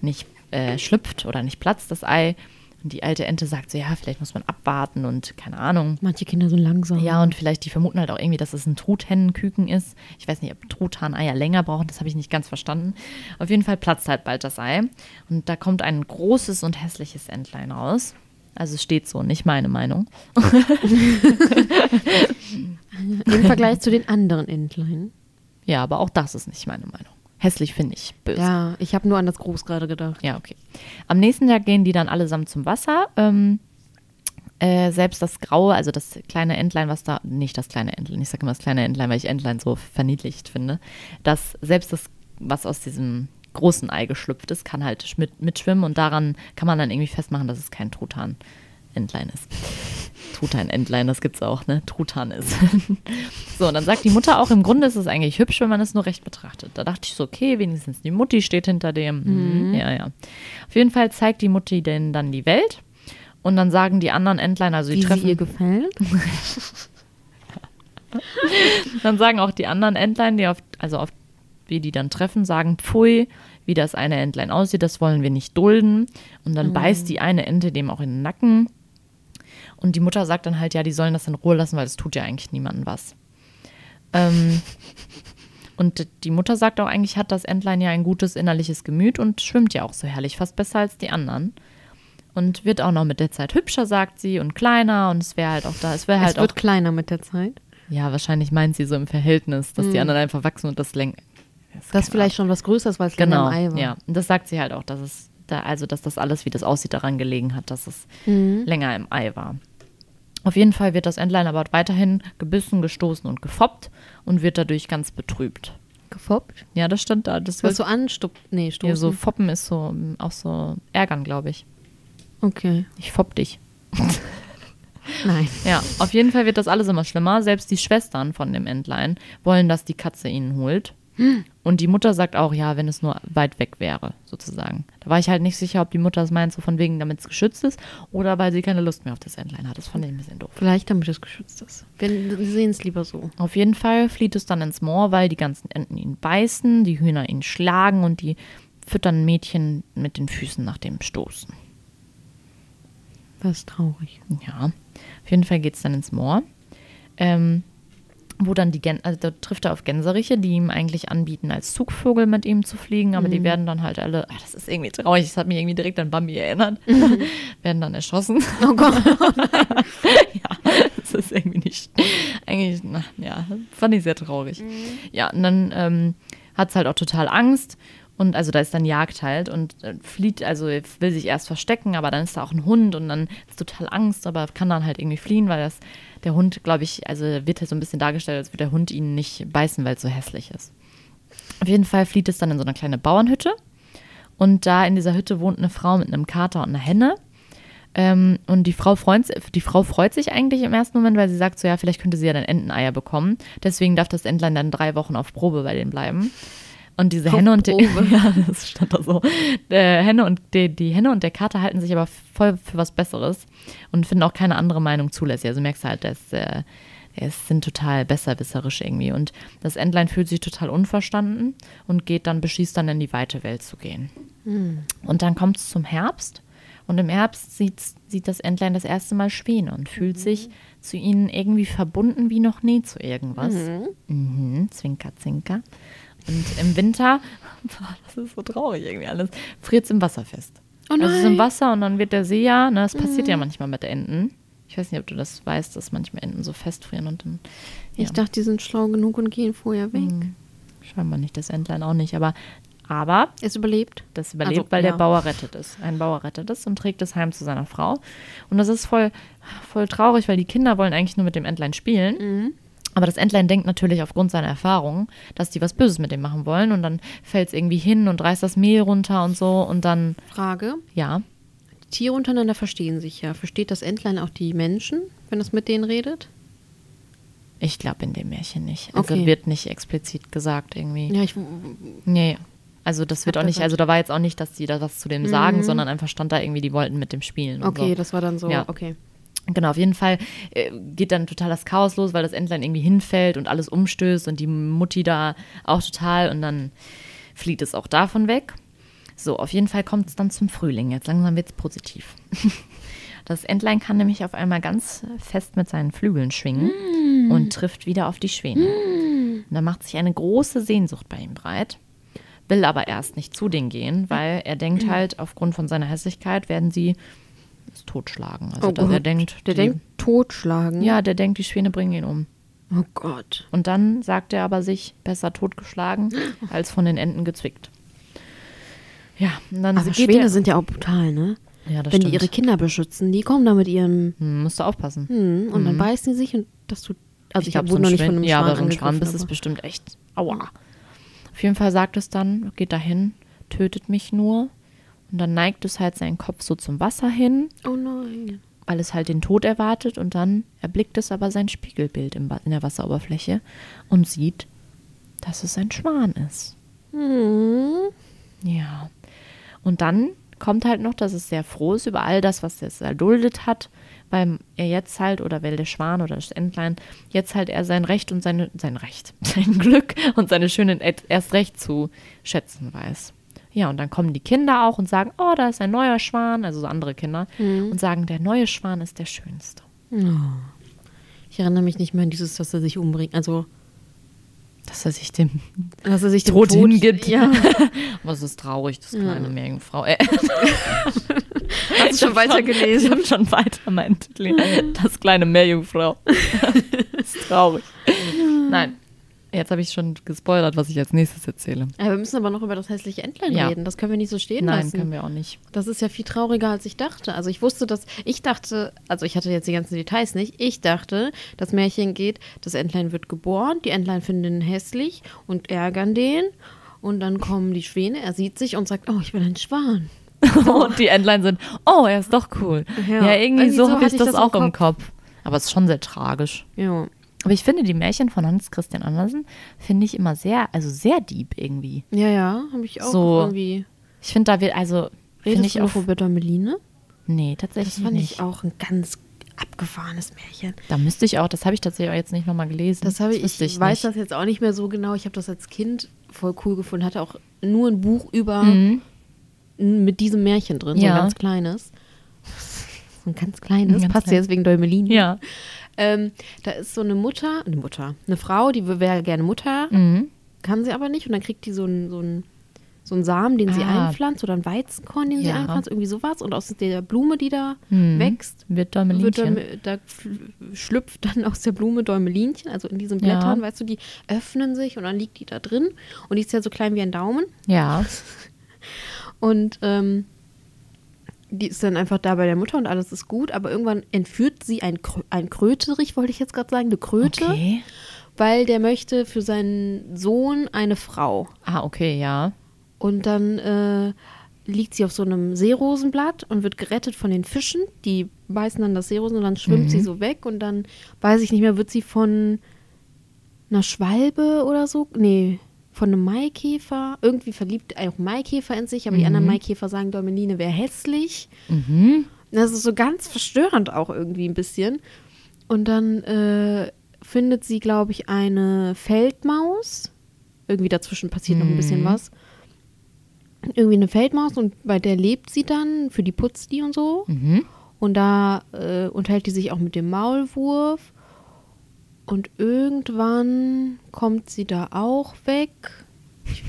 nicht äh, schlüpft oder nicht platzt, das Ei. Und die alte Ente sagt so, ja, vielleicht muss man abwarten und keine Ahnung. Manche Kinder sind langsam. Ja, und vielleicht, die vermuten halt auch irgendwie, dass es ein Truthennenküken ist. Ich weiß nicht, ob Truthahneier länger brauchen, das habe ich nicht ganz verstanden. Auf jeden Fall platzt halt bald das Ei. Und da kommt ein großes und hässliches Entlein raus. Also es steht so, nicht meine Meinung. [LAUGHS] Im Vergleich zu den anderen Entlein. Ja, aber auch das ist nicht meine Meinung. Hässlich finde ich böse. Ja, ich habe nur an das Groß gerade gedacht. Ja, okay. Am nächsten Tag gehen die dann allesamt zum Wasser. Ähm, äh, selbst das Graue, also das kleine Entlein, was da, nicht das kleine Entlein, ich sage immer das kleine Entlein, weil ich Entlein so verniedlicht finde, dass selbst das, was aus diesem großen Ei geschlüpft ist, kann halt mit, mitschwimmen und daran kann man dann irgendwie festmachen, dass es kein Truthahn Entlein ist. Truthahn-Entlein, das gibt's auch, ne? Truthahn ist. [LAUGHS] so, und dann sagt die Mutter auch, im Grunde ist es eigentlich hübsch, wenn man es nur recht betrachtet. Da dachte ich so, okay, wenigstens die Mutti steht hinter dem. Mhm. Ja, ja. Auf jeden Fall zeigt die Mutti denen dann die Welt. Und dann sagen die anderen Entlein, also die Wie treffen. sie ihr gefällt. [LAUGHS] dann sagen auch die anderen Entlein, die auf, also auf wie die dann treffen, sagen, pfui, wie das eine Entlein aussieht, das wollen wir nicht dulden. Und dann Mhm. beißt die eine Ente dem auch in den Nacken. Und die Mutter sagt dann halt, ja, die sollen das in Ruhe lassen, weil es tut ja eigentlich niemandem was. Ähm, und die Mutter sagt auch, eigentlich hat das Entlein ja ein gutes innerliches Gemüt und schwimmt ja auch so herrlich, fast besser als die anderen. Und wird auch noch mit der Zeit hübscher, sagt sie, und kleiner. Und es wäre halt auch da, es wäre halt es auch wird kleiner mit der Zeit. ja, wahrscheinlich meint sie so im Verhältnis, dass die anderen einfach wachsen und das länger. Das ist vielleicht schon was Größeres, weil es länger genau. im Ei war. Ja, und das sagt sie halt auch, dass es da, also dass das alles, wie das aussieht, daran gelegen hat, dass es Mhm. länger im Ei war. Auf jeden Fall wird das Entlein aber weiterhin gebissen, gestoßen und gefoppt und wird dadurch ganz betrübt. Gefoppt. Ja, das stand da. Das wird so anstuppt. Nee, stoßen. ja, so foppen ist so mm, auch so ärgern, glaube ich. Okay. Ich fopp dich. [LAUGHS] Nein. Ja, auf jeden Fall wird das alles immer schlimmer. Selbst die Schwestern von dem Entlein wollen, dass die Katze ihnen holt. Und die Mutter sagt auch, ja, wenn es nur weit weg wäre, sozusagen. Da war ich halt nicht sicher, ob die Mutter es meint, so von wegen, damit es geschützt ist, oder weil sie keine Lust mehr auf das Entlein hat. Das fand ich ein bisschen doof. Vielleicht damit es geschützt ist. Wir sehen es lieber so. Auf jeden Fall flieht es dann ins Moor, weil die ganzen Enten ihn beißen, die Hühner ihn schlagen und die füttern Mädchen mit den Füßen nach dem Stoßen. Das ist traurig. Ja, auf jeden Fall geht es dann ins Moor. Ähm, wo dann die Gän also da trifft er auf Gänseriche, die ihm eigentlich anbieten, als Zugvogel mit ihm zu fliegen, aber die werden dann halt alle, ach, das ist irgendwie traurig, das hat mich irgendwie direkt an Bambi erinnert, [LAUGHS] werden dann erschossen. Oh Gott. [LAUGHS] ja, das ist irgendwie nicht, eigentlich, na, ja, fand ich sehr traurig. Ja, und dann ähm, hat es halt auch total Angst und also da ist dann Jagd halt und äh, flieht, also will sich erst verstecken, aber dann ist da auch ein Hund und dann ist total Angst, aber kann dann halt irgendwie fliehen, weil das der Hund, glaube ich, also wird halt so ein bisschen dargestellt, als würde der Hund ihn nicht beißen, weil es so hässlich ist. Auf jeden Fall flieht es dann in so eine kleine Bauernhütte und da in dieser Hütte wohnt eine Frau mit einem Kater und einer Henne. Ähm, und die Frau, freut, die Frau freut sich eigentlich im ersten Moment, weil sie sagt so, ja, vielleicht könnte sie ja dann Enteneier bekommen. Deswegen darf das Entlein dann drei Wochen auf Probe bei denen bleiben. Und diese Henne und der, [LAUGHS] ja, das stand da so. Der Henne und die, die Henne und der Kater halten sich aber voll für was Besseres und finden auch keine andere Meinung zulässig. Also merkst du halt, dass äh, es sind total besserwisserisch irgendwie. Und das Entlein fühlt sich total unverstanden und geht dann, beschließt dann in die weite Welt zu gehen. Und dann kommt es zum Herbst. Und im Herbst sieht, sieht das Entlein das erste Mal Schwäne und fühlt sich zu ihnen irgendwie verbunden wie noch nie zu irgendwas. Mhm. Zwinker, zwinker. Und im Winter, [LAUGHS] boah, das ist so traurig irgendwie alles, friert es im Wasser fest. Oh Also es ist im nein. Wasser und dann wird der See ja, ne, das passiert ja manchmal mit Enten. Ich weiß nicht, ob du das weißt, dass manchmal Enten so festfrieren und dann. Ja. Ich dachte, die sind schlau genug und gehen vorher weg. Hm, Scheinbar nicht, das Entlein auch nicht. Aber, aber Es überlebt. das überlebt, Also, weil ja. der Bauer rettet es. Ein Bauer rettet es und trägt es heim zu seiner Frau. Und das ist voll, voll traurig, weil die Kinder wollen eigentlich nur mit dem Entlein spielen. Aber das Entlein denkt natürlich aufgrund seiner Erfahrung, dass die was Böses mit dem machen wollen. Und dann fällt es irgendwie hin und reißt das Mehl runter und so. Und dann, Frage. ja, Die Tiere untereinander verstehen sich ja. Versteht das Entlein auch die Menschen, wenn es mit denen redet? ich glaube in dem Märchen nicht. Also Okay. wird nicht explizit gesagt irgendwie. Ja, ich, Nee. Also das wird auch nicht, also da war jetzt auch nicht, dass die da was zu dem sagen, sondern einfach stand da irgendwie, die wollten mit dem spielen. Okay, so. das war dann so, Ja. okay. Genau, auf jeden Fall äh, geht dann total das Chaos los, weil das Entlein irgendwie hinfällt und alles umstößt und die Mutti da auch total und dann flieht es auch davon weg. So, auf jeden Fall kommt es dann zum Frühling. Jetzt langsam wird es positiv. [LAUGHS] Das Entlein kann nämlich auf einmal ganz fest mit seinen Flügeln schwingen und trifft wieder auf die Schwäne. Und da macht sich eine große Sehnsucht bei ihm breit, will aber erst nicht zu denen gehen, weil er denkt halt, aufgrund von seiner Hässlichkeit werden sie totschlagen. Also Oh dass er Gott. denkt, Der die, denkt totschlagen. ja, der denkt, die Schwäne bringen ihn um. Oh Gott. Und dann sagt er aber sich, besser totgeschlagen [LAUGHS] als von den Enten gezwickt. Ja, und dann Aber Schwäne er, sind ja auch brutal, ne? ja, das Wenn stimmt. die ihre Kinder beschützen, die kommen da mit ihrem hm, musst du aufpassen. hm, und dann beißen die sich und das tut. Also ich, glaub, habe wurde noch nicht von einem Ja, aber so ein Schwan ist es bestimmt echt. Aua. Auf jeden Fall sagt es dann, geht dahin, tötet mich nur. Und dann neigt es halt seinen Kopf so zum Wasser hin, Oh nein. weil es halt den Tod erwartet. Und dann erblickt es aber sein Spiegelbild in der Wasseroberfläche und sieht, dass es ein Schwan ist. Hm. Ja. Und dann kommt halt noch, dass es sehr froh ist über all das, was es erduldet hat, weil er jetzt halt, oder weil der Schwan oder das Entlein, jetzt halt er sein Recht und seine, sein Recht, [LAUGHS] sein Glück und seine Schönen erst recht zu schätzen weiß. Ja, und dann kommen die Kinder auch und sagen, oh, da ist ein neuer Schwan, also so andere Kinder, und sagen, der neue Schwan ist der schönste. Ich erinnere mich nicht mehr an dieses, dass er sich umbringt. Also, Dass er sich dem dass er sich dem Tod hingibt. Ja. [LAUGHS] Aber es ist traurig, das kleine Meerjungfrau. [LAUGHS] Äh, Hast du schon weitergelesen? Ich habe schon weiter meinen Titel. [LAUGHS] Das kleine Meerjungfrau. ist traurig. Nein, jetzt habe ich schon gespoilert, was ich als nächstes erzähle. Ja, wir müssen aber noch über das hässliche Entlein Ja. reden. Das können wir nicht so stehen Nein, lassen. können wir auch nicht. Das ist ja viel trauriger, als ich dachte. Also ich wusste, dass ich dachte, also ich hatte jetzt die ganzen Details nicht. Ich dachte, das Märchen geht, das Entlein wird geboren, die Entlein finden ihn hässlich und ärgern den. Und dann kommen die Schwäne, er sieht sich und sagt, oh, ich bin ein Schwan. [LAUGHS] Und die Endline sind, oh, er ist doch cool. Ja, Ja, irgendwie, irgendwie so so habe ich das, das auch im im Kopf. Aber es ist schon sehr tragisch. Ja. Aber ich finde die Märchen von Hans Christian Andersen, finde ich immer sehr, also sehr deep irgendwie. Ja, ja, habe ich auch So, irgendwie. Ich finde, da wird, also, Redest ich du auch. noch über Däumeline? Nee, tatsächlich Das fand nicht. ich auch ein ganz abgefahrenes Märchen. Da müsste ich auch, das habe ich tatsächlich auch jetzt nicht nochmal gelesen. Das habe ich, wüsste ich, weiß nicht. das jetzt auch nicht mehr so genau. Ich habe das als Kind voll cool gefunden. Hatte auch nur ein Buch über Mhm. mit diesem Märchen drin, so Ja. ein ganz kleines. [LAUGHS] So ein ganz kleines, Ganz passt klein. jetzt wegen Däumelin. Ja. Ähm, da ist so eine Mutter, eine Mutter, eine Frau, die wäre gerne Mutter, Mhm. kann sie aber nicht. Und dann kriegt die so einen so einen- so einen Samen, den sie Ah. einpflanzt oder einen Weizenkorn, den sie Ja. einpflanzt, irgendwie sowas. Und aus der Blume, die da Mhm. wächst, Wird wird Däumelinchen. dann, da fl- schlüpft dann aus der Blume Däumelinchen, also in diesen Ja. Blättern, weißt du, die öffnen sich und dann liegt die da drin. Und die ist ja so klein wie ein Daumen. Ja. Und ähm, die ist dann einfach da bei der Mutter und alles ist gut. Aber irgendwann entführt sie ein, Krö ein Kröterich, wollte ich jetzt gerade sagen, eine Kröte, Okay. weil der möchte für seinen Sohn eine Frau. Ah, okay, ja. Und dann äh, liegt sie auf so einem Seerosenblatt und wird gerettet von den Fischen. Die beißen dann das Seerosen und dann schwimmt Mhm. sie so weg und dann, weiß ich nicht mehr, wird sie von einer Schwalbe oder so, nee, von einem Maikäfer, irgendwie verliebt auch Maikäfer in sich, aber die anderen Maikäfer sagen, Däumeline wäre hässlich. Mhm. Das ist so ganz verstörend auch irgendwie ein bisschen. Und dann äh, findet sie, glaube ich, eine Feldmaus. Irgendwie dazwischen passiert noch ein bisschen was. Irgendwie eine Feldmaus und bei der lebt sie dann, für die putzt die und so. Mhm. Und da äh, unterhält die sich auch mit dem Maulwurf. Und irgendwann kommt sie da auch weg. Ich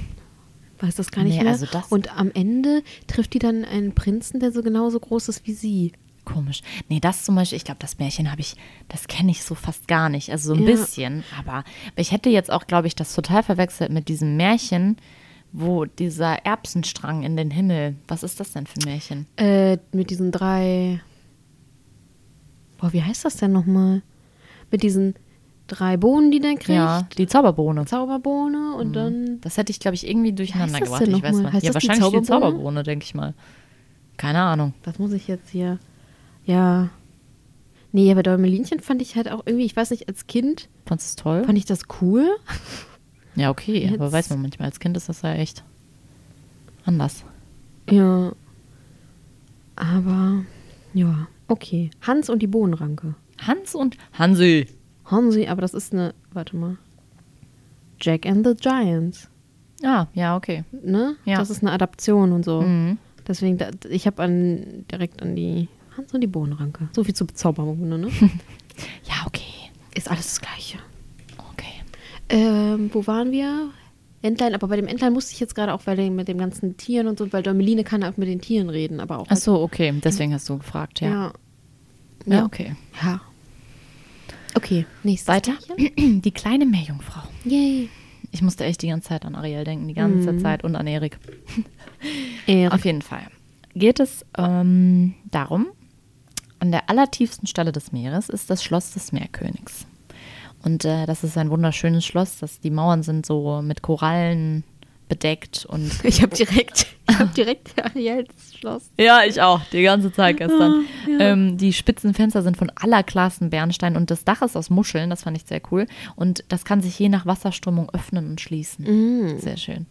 weiß das gar nicht Nee, mehr. also und am Ende trifft die dann einen Prinzen, der so genauso groß ist wie sie. Komisch. Nee, das zum Beispiel, ich glaube, das Märchen habe ich, das kenne ich so fast gar nicht. Also so ein Ja. bisschen. Aber ich hätte jetzt auch, glaube ich, das total verwechselt mit diesem Märchen, wo dieser Erbsenstrang in den Himmel. Was ist das denn für ein Märchen? Äh, mit diesen drei. Boah, wie heißt das denn nochmal? Mit diesen drei Bohnen, die der kriegt. Ja, die Zauberbohne. Zauberbohne und dann. Das hätte ich, glaube ich, irgendwie durcheinander das gebracht. Ich weiß mal. Heißt ja, das wahrscheinlich die Zauberbohne? Zauberbohne, denke ich mal. Keine Ahnung. Was muss ich jetzt hier? Ja. Nee, aber Däumelinchen fand ich halt auch irgendwie, ich weiß nicht, als Kind Fandest du toll? fand ich das cool. [LAUGHS] Ja, okay. Aber Jetzt- weiß man manchmal, als Kind ist das ja echt anders. Ja. Aber, ja, okay. Hans und die Bohnenranke. Hans und Hansi. Hansi, aber das ist eine, warte mal. Jack and the Giants, Ah, ja, okay. ne? Ja. Das ist eine Adaption und so. Mhm. Deswegen, da, ich habe an, direkt an die Hans und die Bohnenranke. So viel zu Bezauberung, ne? [LAUGHS] Ja, okay. ist alles das Gleiche. Okay. Ähm, wo waren wir? Entlein, aber bei dem Entlein musste ich jetzt gerade auch, weil mit den ganzen Tieren und so, weil Däumeline kann auch mit den Tieren reden, aber auch. Ach so, okay. Deswegen hast du gefragt, ja. ja. Ja, Ja. okay. Ja. Okay, nächstes Weiter. Märchen. [CLEARS THROAT] Die kleine Meerjungfrau. Yay. Ich musste echt die ganze Zeit an Ariel denken, die ganze Zeit und an Erik. [LAUGHS] Erik. Auf jeden Fall geht es ähm, darum, an der allertiefsten Stelle des Meeres ist das Schloss des Meerkönigs. Und äh, das ist ein wunderschönes Schloss, das, die Mauern sind so mit Korallen bedeckt und [LAUGHS] Ich habe direkt, ich habe direkt [LAUGHS] Ariels Schloss. Ja, ich auch, die ganze Zeit gestern. ähm, die spitzen Fenster sind von allerklarsten Bernstein und das Dach ist aus Muscheln, das fand ich sehr cool. Und das kann sich je nach Wasserströmung öffnen und schließen. Sehr schön.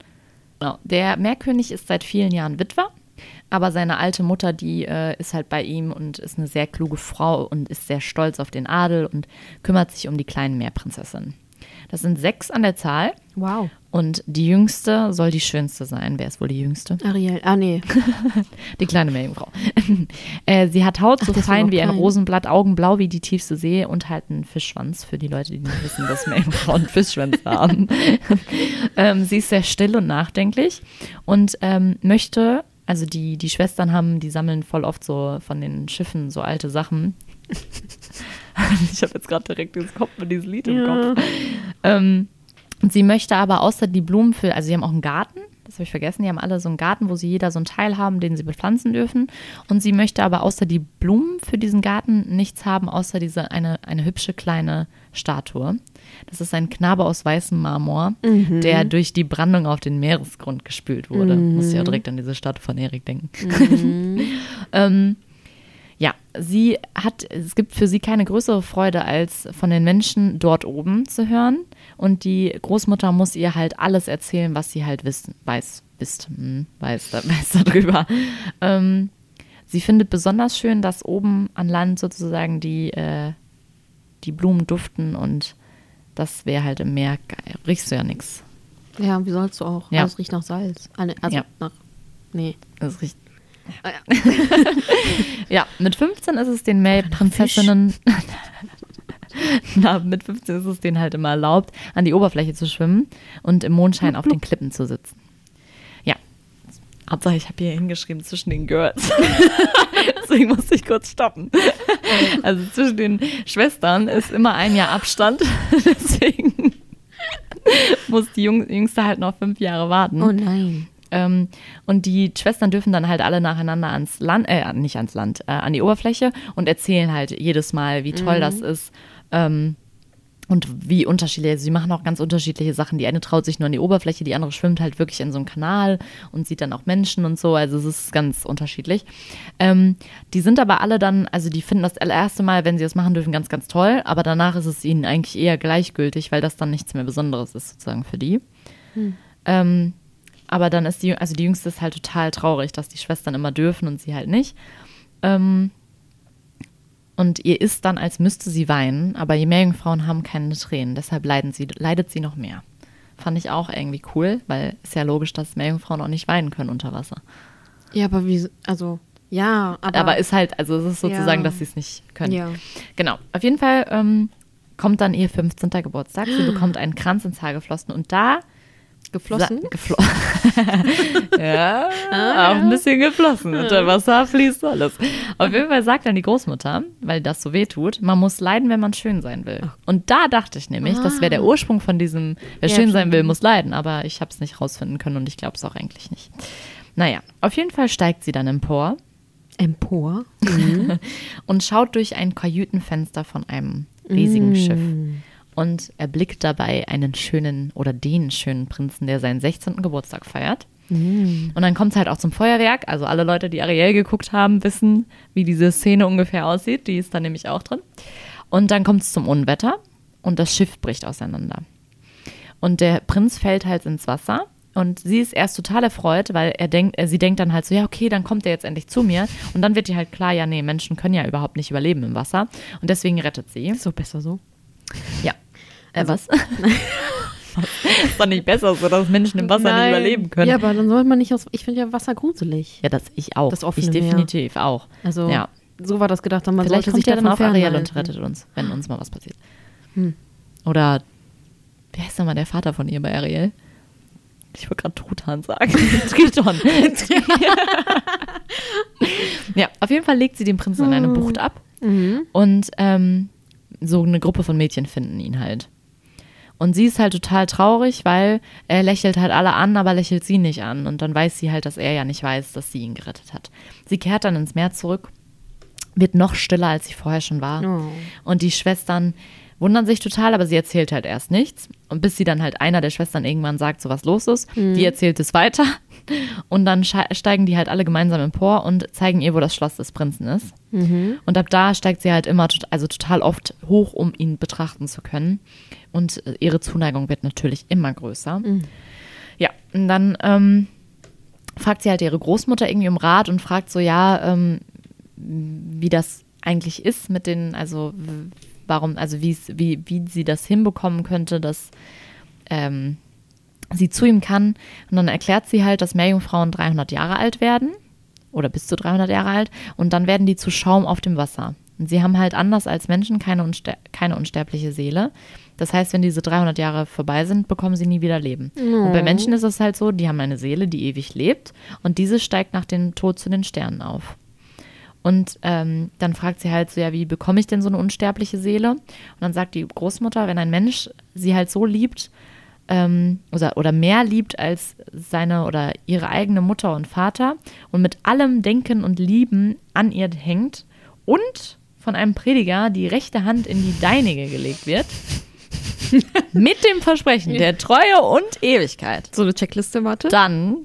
Genau. Der Meerkönig ist seit vielen Jahren Witwer, aber seine alte Mutter, die äh, ist halt bei ihm und ist eine sehr kluge Frau und ist sehr stolz auf den Adel und kümmert sich um die kleinen Meerprinzessinnen. Das sind sechs an der Zahl Wow. und die jüngste soll die schönste sein. Wer ist wohl die jüngste? Ariel, ah nee. [LAUGHS] Die kleine Meerjungfrau. [LAUGHS] äh, sie hat Haut so fein wie ein. Rosenblatt, Augen blau wie die tiefste See und halt einen Fischschwanz für die Leute, die nicht wissen, dass Meerjungfrauen Fischschwänze [LAUGHS] haben. ähm, sie ist sehr still und nachdenklich und ähm, möchte, also die, die Schwestern haben, die sammeln voll oft so von den Schiffen so alte Sachen. [LAUGHS] ich habe jetzt gerade direkt ins Kopf mit diesem Lied im Kopf. Ähm, sie möchte aber außer die Blumen für, also sie haben auch einen Garten, das habe ich vergessen, die haben alle so einen Garten, wo sie jeder so einen Teil haben, den sie bepflanzen dürfen. Und sie möchte aber außer die Blumen für diesen Garten nichts haben, außer diese eine, eine hübsche kleine Statue. Das ist ein Knabe aus weißem Marmor, der durch die Brandung auf den Meeresgrund gespült wurde. Muss ich ja direkt an diese Statue von Erik denken. [LAUGHS] ähm, ja, sie hat, es gibt für sie keine größere Freude, als von den Menschen dort oben zu hören. Und die Großmutter muss ihr halt alles erzählen, was sie halt wissen, weiß, wisst, hm, weiß, [LAUGHS] weiß darüber. Ähm, sie findet besonders schön, dass oben an Land sozusagen die, äh, die Blumen duften und das wäre halt im Meer, geil. riechst du ja nichts. Ja, wie sollst du auch? Ja. Alles riecht nach Salz. Also Ja. nach. Nee. Das riecht. [LAUGHS] Ja. Mit 15 ist es den Meerprinzessinnen. [LAUGHS] Na, mit 15 ist es denen halt immer erlaubt, an die Oberfläche zu schwimmen und im Mondschein auf den Klippen zu sitzen. Ja. Hauptsache, ich habe hier hingeschrieben zwischen den Girls. [LAUGHS] Deswegen musste ich kurz stoppen. Also zwischen den Schwestern ist immer ein Jahr Abstand. Deswegen muss die Jüngste halt noch fünf Jahre warten. Oh nein. Ähm, und die Schwestern dürfen dann halt alle nacheinander ans Land, äh, nicht ans Land, äh, an die Oberfläche und erzählen halt jedes Mal, wie toll das ist. Ähm, und wie unterschiedlich, also sie machen auch ganz unterschiedliche Sachen. Die eine traut sich nur an die Oberfläche, die andere schwimmt halt wirklich in so einem Kanal und sieht dann auch Menschen und so. Also es ist ganz unterschiedlich. Ähm, die sind aber alle dann, also die finden das erste Mal, wenn sie das machen dürfen, ganz, ganz toll. Aber danach ist es ihnen eigentlich eher gleichgültig, weil das dann nichts mehr Besonderes ist sozusagen für die. Ähm, aber dann ist die, also die Jüngste ist halt total traurig, dass die Schwestern immer dürfen und sie halt nicht. Ähm, und ihr ist dann, als müsste sie weinen, aber die Meerjungfrauen haben keine Tränen, deshalb leiden sie, leidet sie noch mehr. Fand ich auch irgendwie cool, weil ist ja logisch, dass Meerjungfrauen auch nicht weinen können unter Wasser. Ja, aber wie. Also, ja, aber. Aber ist halt, also es ist sozusagen, Ja. dass sie es nicht können. Ja. Genau. Auf jeden Fall ähm, kommt dann ihr 15. Geburtstag. Sie bekommt einen Kranz ins Haar geflossen und da Geflossen? Sa geflo [LAUGHS] ja, auch ein bisschen geflossen. Unter Wasser fließt alles. Auf jeden Fall sagt dann die Großmutter, weil das so weh tut, man muss leiden, wenn man schön sein will. Und da dachte ich nämlich, das wäre der Ursprung von diesem, wer Ja, schön sein will, muss leiden. Aber ich habe es nicht rausfinden können und ich glaube es auch eigentlich nicht. Naja, auf jeden Fall steigt sie dann empor Empor. [LAUGHS] und schaut durch ein Kajütenfenster von einem riesigen Schiff. Und erblickt dabei einen schönen oder den schönen Prinzen, der seinen 16. Geburtstag feiert. Und dann kommt es halt auch zum Feuerwerk. Also alle Leute, die Ariel geguckt haben, wissen, wie diese Szene ungefähr aussieht. Die ist da nämlich auch drin. Und dann kommt es zum Unwetter und das Schiff bricht auseinander. Und der Prinz fällt halt ins Wasser. Und sie ist erst total erfreut, weil er denkt, äh, sie denkt dann halt so, ja, okay, dann kommt er jetzt endlich zu mir. Und dann wird ihr halt klar, ja, nee, Menschen können ja überhaupt nicht überleben im Wasser. Und deswegen rettet sie. Ist doch besser so. Ja. Äh, was? [LAUGHS] ist doch nicht besser so, dass Menschen im Wasser nicht überleben können. Ja, aber dann sollte man nicht aus. Ich finde ja Wasser gruselig. Ja, das ich auch. Das offene ich Meer. definitiv auch. Also, ja. so war das gedacht. Man Vielleicht kommt sich ja dann auch Ariel und rettet uns, wenn uns mal was passiert. Hm. Oder wie heißt nochmal der Vater von ihr bei Ariel? Ich wollte gerade Truthahn sagen. [LAUGHS] Triton. [LAUGHS] ja, auf jeden Fall legt sie den Prinzen in eine Bucht ab Mhm. und ähm, so eine Gruppe von Mädchen finden ihn halt. Und sie ist halt total traurig, weil er lächelt halt alle an, aber lächelt sie nicht an. Und dann weiß sie halt, dass er ja nicht weiß, dass sie ihn gerettet hat. Sie kehrt dann ins Meer zurück, wird noch stiller, als sie vorher schon war. Oh. Und die Schwestern wundern sich total, aber sie erzählt halt erst nichts. Und bis sie dann halt einer der Schwestern irgendwann sagt, so was los ist, die erzählt es weiter. Und dann steigen die halt alle gemeinsam empor und zeigen ihr, wo das Schloss des Prinzen ist. Und ab da steigt sie halt immer, also total oft hoch, um ihn betrachten zu können. Und äh, ihre Zuneigung wird natürlich immer größer. Ja, und dann ähm, fragt sie halt ihre Großmutter irgendwie um Rat und fragt so, ja, ähm, wie das eigentlich ist mit den, also warum, also wie, wie, sie das hinbekommen könnte, dass ähm, sie zu ihm kann. Und dann erklärt sie halt, dass Meerjungfrauen 300 Jahre alt werden oder bis zu 300 Jahre alt und dann werden die zu Schaum auf dem Wasser. Und sie haben halt anders als Menschen keine, unster keine unsterbliche Seele. Das heißt, wenn diese 300 Jahre vorbei sind, bekommen sie nie wieder Leben. Und bei Menschen ist es halt so, die haben eine Seele, die ewig lebt und diese steigt nach dem Tod zu den Sternen auf. Und ähm, dann fragt sie halt so, ja, wie bekomme ich denn so eine unsterbliche Seele? Und dann sagt die Großmutter, wenn ein Mensch sie halt so liebt ähm, oder, oder mehr liebt als seine oder ihre eigene Mutter und Vater und mit allem Denken und Lieben an ihr hängt und von einem Prediger die rechte Hand in die deinige gelegt wird, [LAUGHS] mit dem Versprechen der Treue und Ewigkeit, So eine Checkliste, warte. dann,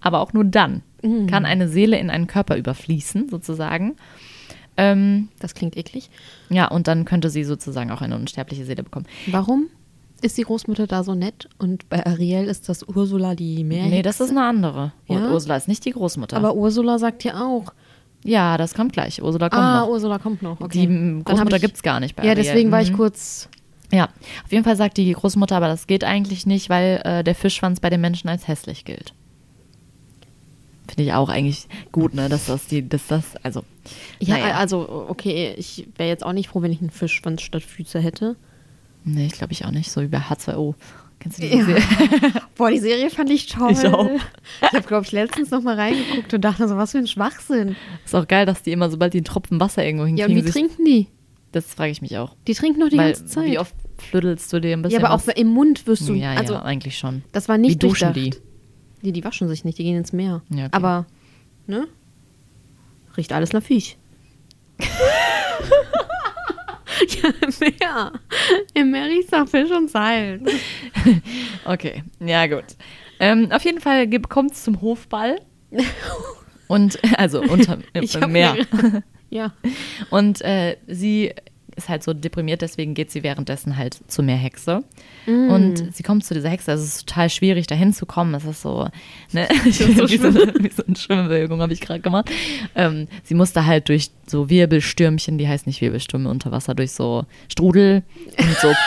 aber auch nur dann, Mhm. kann eine Seele in einen Körper überfließen, sozusagen. Ähm, Das klingt eklig. ja, und dann könnte sie sozusagen auch eine unsterbliche Seele bekommen. Warum ist die Großmutter da so nett und bei Ariel ist das Ursula die Meerhexe? Nee, das ist eine andere. Und Ja? Ursula ist nicht die Großmutter. Aber Ursula sagt ja auch. ja, das kommt gleich. Ursula kommt ah, noch. Ursula kommt noch. Okay. Die Großmutter gibt es gar nicht bei Ja, Ariel. deswegen war ich Mhm. kurz. Ja, auf jeden Fall sagt die Großmutter, aber das geht eigentlich nicht, weil äh, der Fischschwanz bei den Menschen als hässlich gilt. Finde ich auch eigentlich gut, ne, dass das die, dass das, also. Ja, naja. also, okay, ich wäre jetzt auch nicht froh, wenn ich einen Fischschwanz statt Füße hätte. Nee, ich glaube ich auch nicht, so wie bei H2O. Kennst du die Ja. Serie? [LAUGHS] Boah, die Serie fand ich toll. Ich auch. Ich habe, glaube ich, letztens noch mal reingeguckt und dachte so, was für ein Schwachsinn. Ist auch geil, dass die immer, sobald die einen Tropfen Wasser irgendwo Ja, und hinkriegen, wie trinken die? das frage ich mich auch. Die trinken doch die Weil, ganze Zeit. wie oft flüddelst du dir ein ja, bisschen aber auch was? im Mund wirst du. ja, also, ja, eigentlich schon. das war nicht Wie duschen durchdacht. die? Die, die waschen sich nicht, die gehen ins Meer. Ja, okay. Aber, ne? Riecht alles nach Fisch. [LAUGHS] ja, im Meer. Im Meer riecht nach Fisch und Salz. [LAUGHS] Okay, ja gut. Ähm, auf jeden Fall kommt es zum Hofball. [LAUGHS] Und, also unter im, Meer. Ja. Und äh, sie ist halt so deprimiert, deswegen geht sie währenddessen halt zur Meerhexe. Mm. Und sie kommt zu dieser Hexe, also es ist total schwierig, da hinzukommen. Es ist so, ne, [LAUGHS] [LAUGHS] wie, so, wie, so, wie so eine Schwimmbewegung habe ich gerade gemacht. Ähm, sie musste halt durch so Wirbelstürmchen, die heißt nicht Wirbelstürme unter Wasser, durch so Strudel und so. [LAUGHS]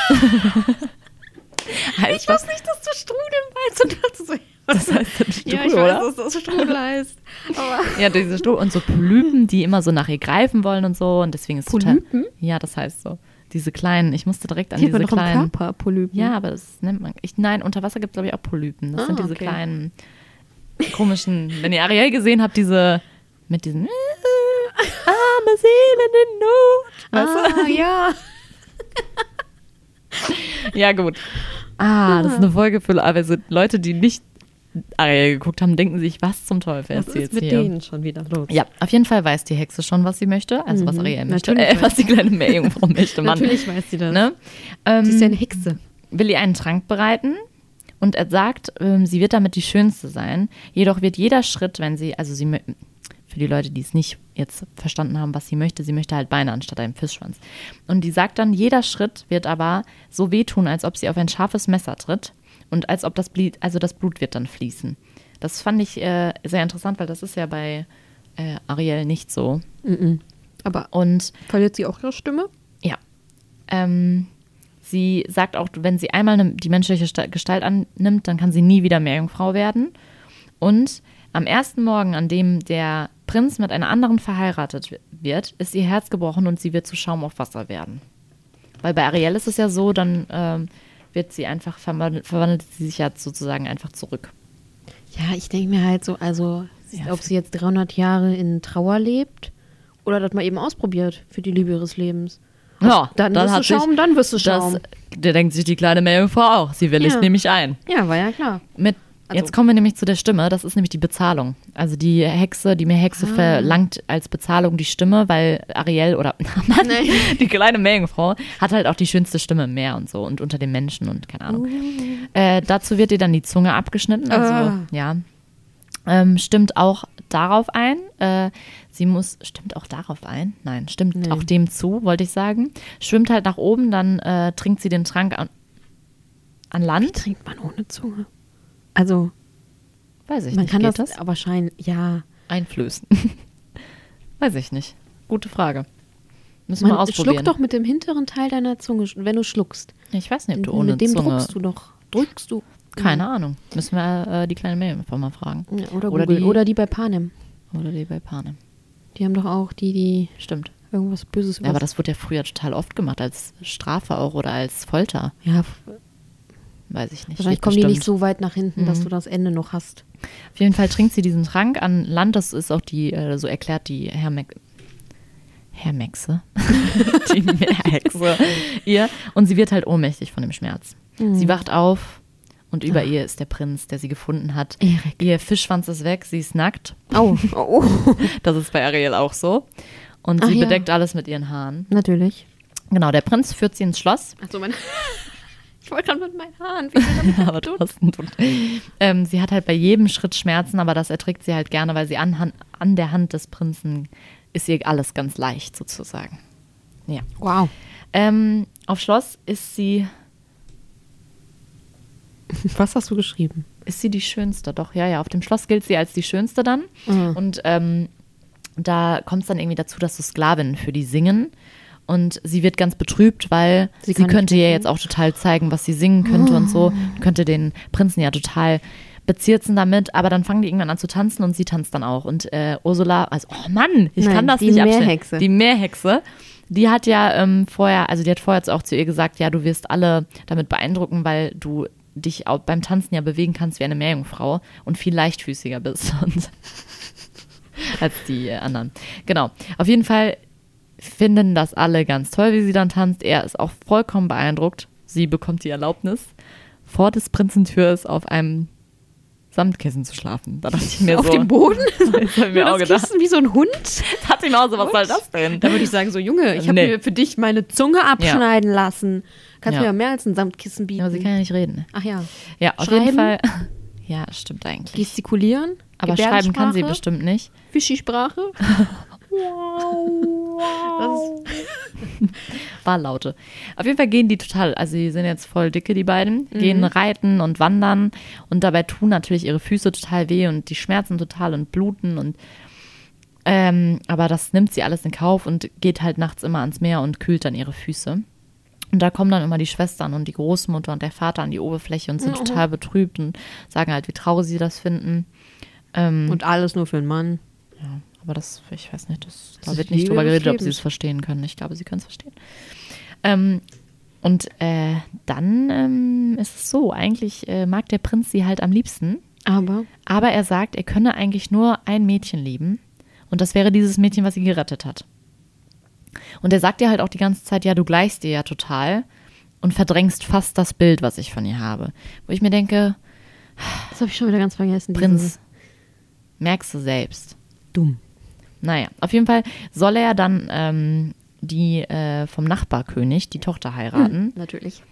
Ich wusste nicht, dass du Strudel meinst und dachte so, Das heißt dann Strudel, ja, ich oder? weiß, dass das Strudel heißt. Aber Ja, diese Stuhl und so Polypen, die immer so nach ihr greifen wollen und so. Und deswegen ist es Polypen? total. Ja, das heißt so. Diese kleinen, ich musste direkt an die diese doch im kleinen. Körper Polypen. Ja, aber das nennt man. Ich, nein, unter Wasser gibt es, glaube ich, auch Polypen. Das Ah, sind diese okay. kleinen, komischen. [LAUGHS] Wenn ihr Ariel gesehen habt, diese. Mit diesen. Arme Seelen in Not. Weißt Ah, ja. du? [LAUGHS] Ja, gut. Ah, das ist eine Folge für also Leute, die nicht Ariel geguckt haben, denken sich, was zum Teufel Was ist mit sie hier? denen schon wieder los? Ja, auf jeden Fall weiß die Hexe schon, was sie möchte, also was Mhm, Ariel möchte, äh, was die kleine Meerjungfrau [LAUGHS] möchte, Mann. Natürlich weiß sie das. Ne? Ähm, Sie ist ja eine Hexe. will ihr einen Trank bereiten und er sagt, ähm, sie wird damit die Schönste sein. Jedoch wird jeder Schritt, wenn sie, also sie, für die Leute, die es nicht jetzt verstanden haben, was sie möchte, sie möchte halt Beine anstatt einem Fischschwanz. Und die sagt dann, jeder Schritt wird aber so wehtun, als ob sie auf ein scharfes Messer tritt und als ob das Blut, also das Blut wird dann fließen. Das fand ich äh, sehr interessant, weil das ist ja bei äh, Ariel nicht so. Aber Und verliert sie auch ihre Stimme? ja. Ähm, sie sagt auch, wenn sie einmal ne- die menschliche Sta- Gestalt annimmt, dann kann sie nie wieder Meerjungfrau werden. Und am ersten Morgen, an dem der Prinz mit einer anderen verheiratet wi- wird, ist ihr Herz gebrochen und sie wird zu Schaum auf Wasser werden. Weil bei Ariel ist es ja so, dann ähm, wird sie einfach, verwandelt, verwandelt sie sich ja sozusagen einfach zurück. Ja, ich denke mir halt so, also, Ja, ob sie jetzt 300 Jahre in Trauer lebt oder das mal eben ausprobiert für die Liebe ihres Lebens. Ja, Dann, wirst du sich Schaum, dann wirst du Schaum. Das, der denkt sich die kleine Meerjungfrau auch. Sie willigt Ja. nämlich ein. ja, war ja klar. Mit, Also- jetzt kommen wir nämlich zu der Stimme. Das ist nämlich die Bezahlung. Also die Hexe, die Meerhexe Ah. verlangt als Bezahlung die Stimme, weil Ariel oder [LAUGHS] Mann, Nein. die kleine Meerjungfrau hat halt auch die schönste Stimme im Meer und so und unter den Menschen und keine Ahnung. Äh, dazu wird ihr dann die Zunge abgeschnitten. Also Ah. ja, ähm, stimmt auch darauf ein. Äh, sie muss, stimmt auch darauf ein? Nein, stimmt Nee. auch dem zu, wollte ich sagen. Schwimmt halt nach oben, dann äh, trinkt sie den Trank an, an Wie Land. trinkt man ohne Zunge? Also, Weiß ich man nicht. kann Geht das, aber schein, ja. einflößen? [LAUGHS] Weiß ich nicht. Gute Frage. Müssen wir Man ausprobieren. schluck doch mit dem hinteren Teil deiner Zunge, wenn du schluckst. Ich weiß nicht, ob du ohne mit dem Zunge. druckst du doch. Drückst du. Keine Ahnung. Müssen wir äh, die kleine Meerjungfrau mal fragen. Ja, oder, Oder die- oder die bei Panem. Oder die bei Panem. Die haben doch auch die, die Stimmt. irgendwas Böses Ja, aber das wurde ja früher total oft gemacht, als Strafe auch oder als Folter. Ja, Weiß ich nicht. wahrscheinlich Geht kommen die nicht bestimmt. so weit nach hinten, dass Mhm. du das Ende noch hast. Auf jeden Fall trinkt sie diesen Trank an Land. Das ist auch die, äh, so erklärt die Hermex. Hermexe. [LAUGHS] die Meerhexe. ihr. Und sie wird halt ohnmächtig von dem Schmerz. Mhm. Sie wacht auf und über ihr ist der Prinz, der sie gefunden hat. Erik. Ihr Fischschwanz ist weg, sie ist nackt. Oh, [LAUGHS] oh. Das ist bei Ariel auch so. Und sie Ach ja. bedeckt alles mit ihren Haaren. Natürlich. Genau, der Prinz führt sie ins Schloss. Achso, mein. Ich wollte gerade mit meinen Haaren. [LAUGHS] Aber du hast einen Tod. ähm, sie hat halt bei jedem Schritt Schmerzen, aber das erträgt sie halt gerne, weil sie an, an der Hand des Prinzen ist ihr alles ganz leicht sozusagen. Ja. Wow. Ähm, auf Schloss ist sie, [LAUGHS] Was hast du geschrieben? ist sie die Schönste, doch, ja, ja. Auf dem Schloss gilt sie als die Schönste dann. Mhm. Und ähm, da kommt es dann irgendwie dazu, dass so Sklavinnen für die singen. Und sie wird ganz betrübt, weil Sie sie, könnte ja singen? jetzt auch total zeigen, was sie singen könnte und so. Könnte den Prinzen ja total bezirzen damit. Aber dann fangen die irgendwann an zu tanzen und sie tanzt dann auch. Und äh, Ursula, also, oh Mann, ich Nein, kann das die nicht abstellen. Meerhexe. Die Meerhexe. Die hat ja ähm, vorher, also die hat vorher jetzt auch zu ihr gesagt, ja, du wirst alle damit beeindrucken, weil du dich auch beim Tanzen ja bewegen kannst wie eine Meerjungfrau und viel leichtfüßiger bist [LAUGHS] als die äh, anderen. Genau. Auf jeden Fall finden das alle ganz toll, wie sie dann tanzt. Er ist auch vollkommen beeindruckt. Sie bekommt die Erlaubnis, vor des Prinzen Tür ist auf einem Samtkissen zu schlafen. Da dachte ich mir Auf so. dem Boden? [LAUGHS] Das hab ich mir auch das gedacht. Kissen wie so ein Hund? Da [LAUGHS] dachte ich mir auch so, was soll das denn? Da würde ich sagen, so Junge, ich habe Nee. mir für dich meine Zunge abschneiden lassen. Kannst Ja. mir ja mehr als ein Samtkissen bieten. Aber sie kann ja nicht reden. Ach ja. Ja, auf Schreiben? jeden Fall. [LAUGHS] Ja, stimmt eigentlich. Gestikulieren? Aber schreiben kann sie bestimmt nicht. Fischi-Sprache? [LAUGHS] Wahrlaute. Auf jeden Fall gehen die total, also die sind jetzt voll dicke, die beiden, gehen reiten und wandern und dabei tun natürlich ihre Füße total weh und die schmerzen total und bluten und ähm, aber das nimmt sie alles in Kauf und geht halt nachts immer ans Meer und kühlt dann ihre Füße. Und da kommen dann immer die Schwestern und die Großmutter und der Vater an die Oberfläche und sind Oh. total betrübt und sagen halt, wie traurig sie das finden. Ähm, Und alles nur für einen Mann. Aber das, ich weiß nicht, das, Das da wird nicht drüber geredet, ob sie es verstehen können. Ich glaube, sie können es verstehen. Ähm, und äh, dann ähm, ist es so, eigentlich äh, mag der Prinz sie halt am liebsten, Aber aber er sagt, er könne eigentlich nur ein Mädchen lieben. Und das wäre dieses Mädchen, was sie gerettet hat. Und er sagt ihr halt auch die ganze Zeit, ja, du gleichst ihr ja total und verdrängst fast das Bild, was ich von ihr habe. Wo ich mir denke, Das habe ich schon wieder ganz vergessen. Prinz, merkst du selbst. Dumm. Naja, auf jeden Fall soll er dann ähm, die äh, vom Nachbarkönig, die Tochter heiraten. Natürlich.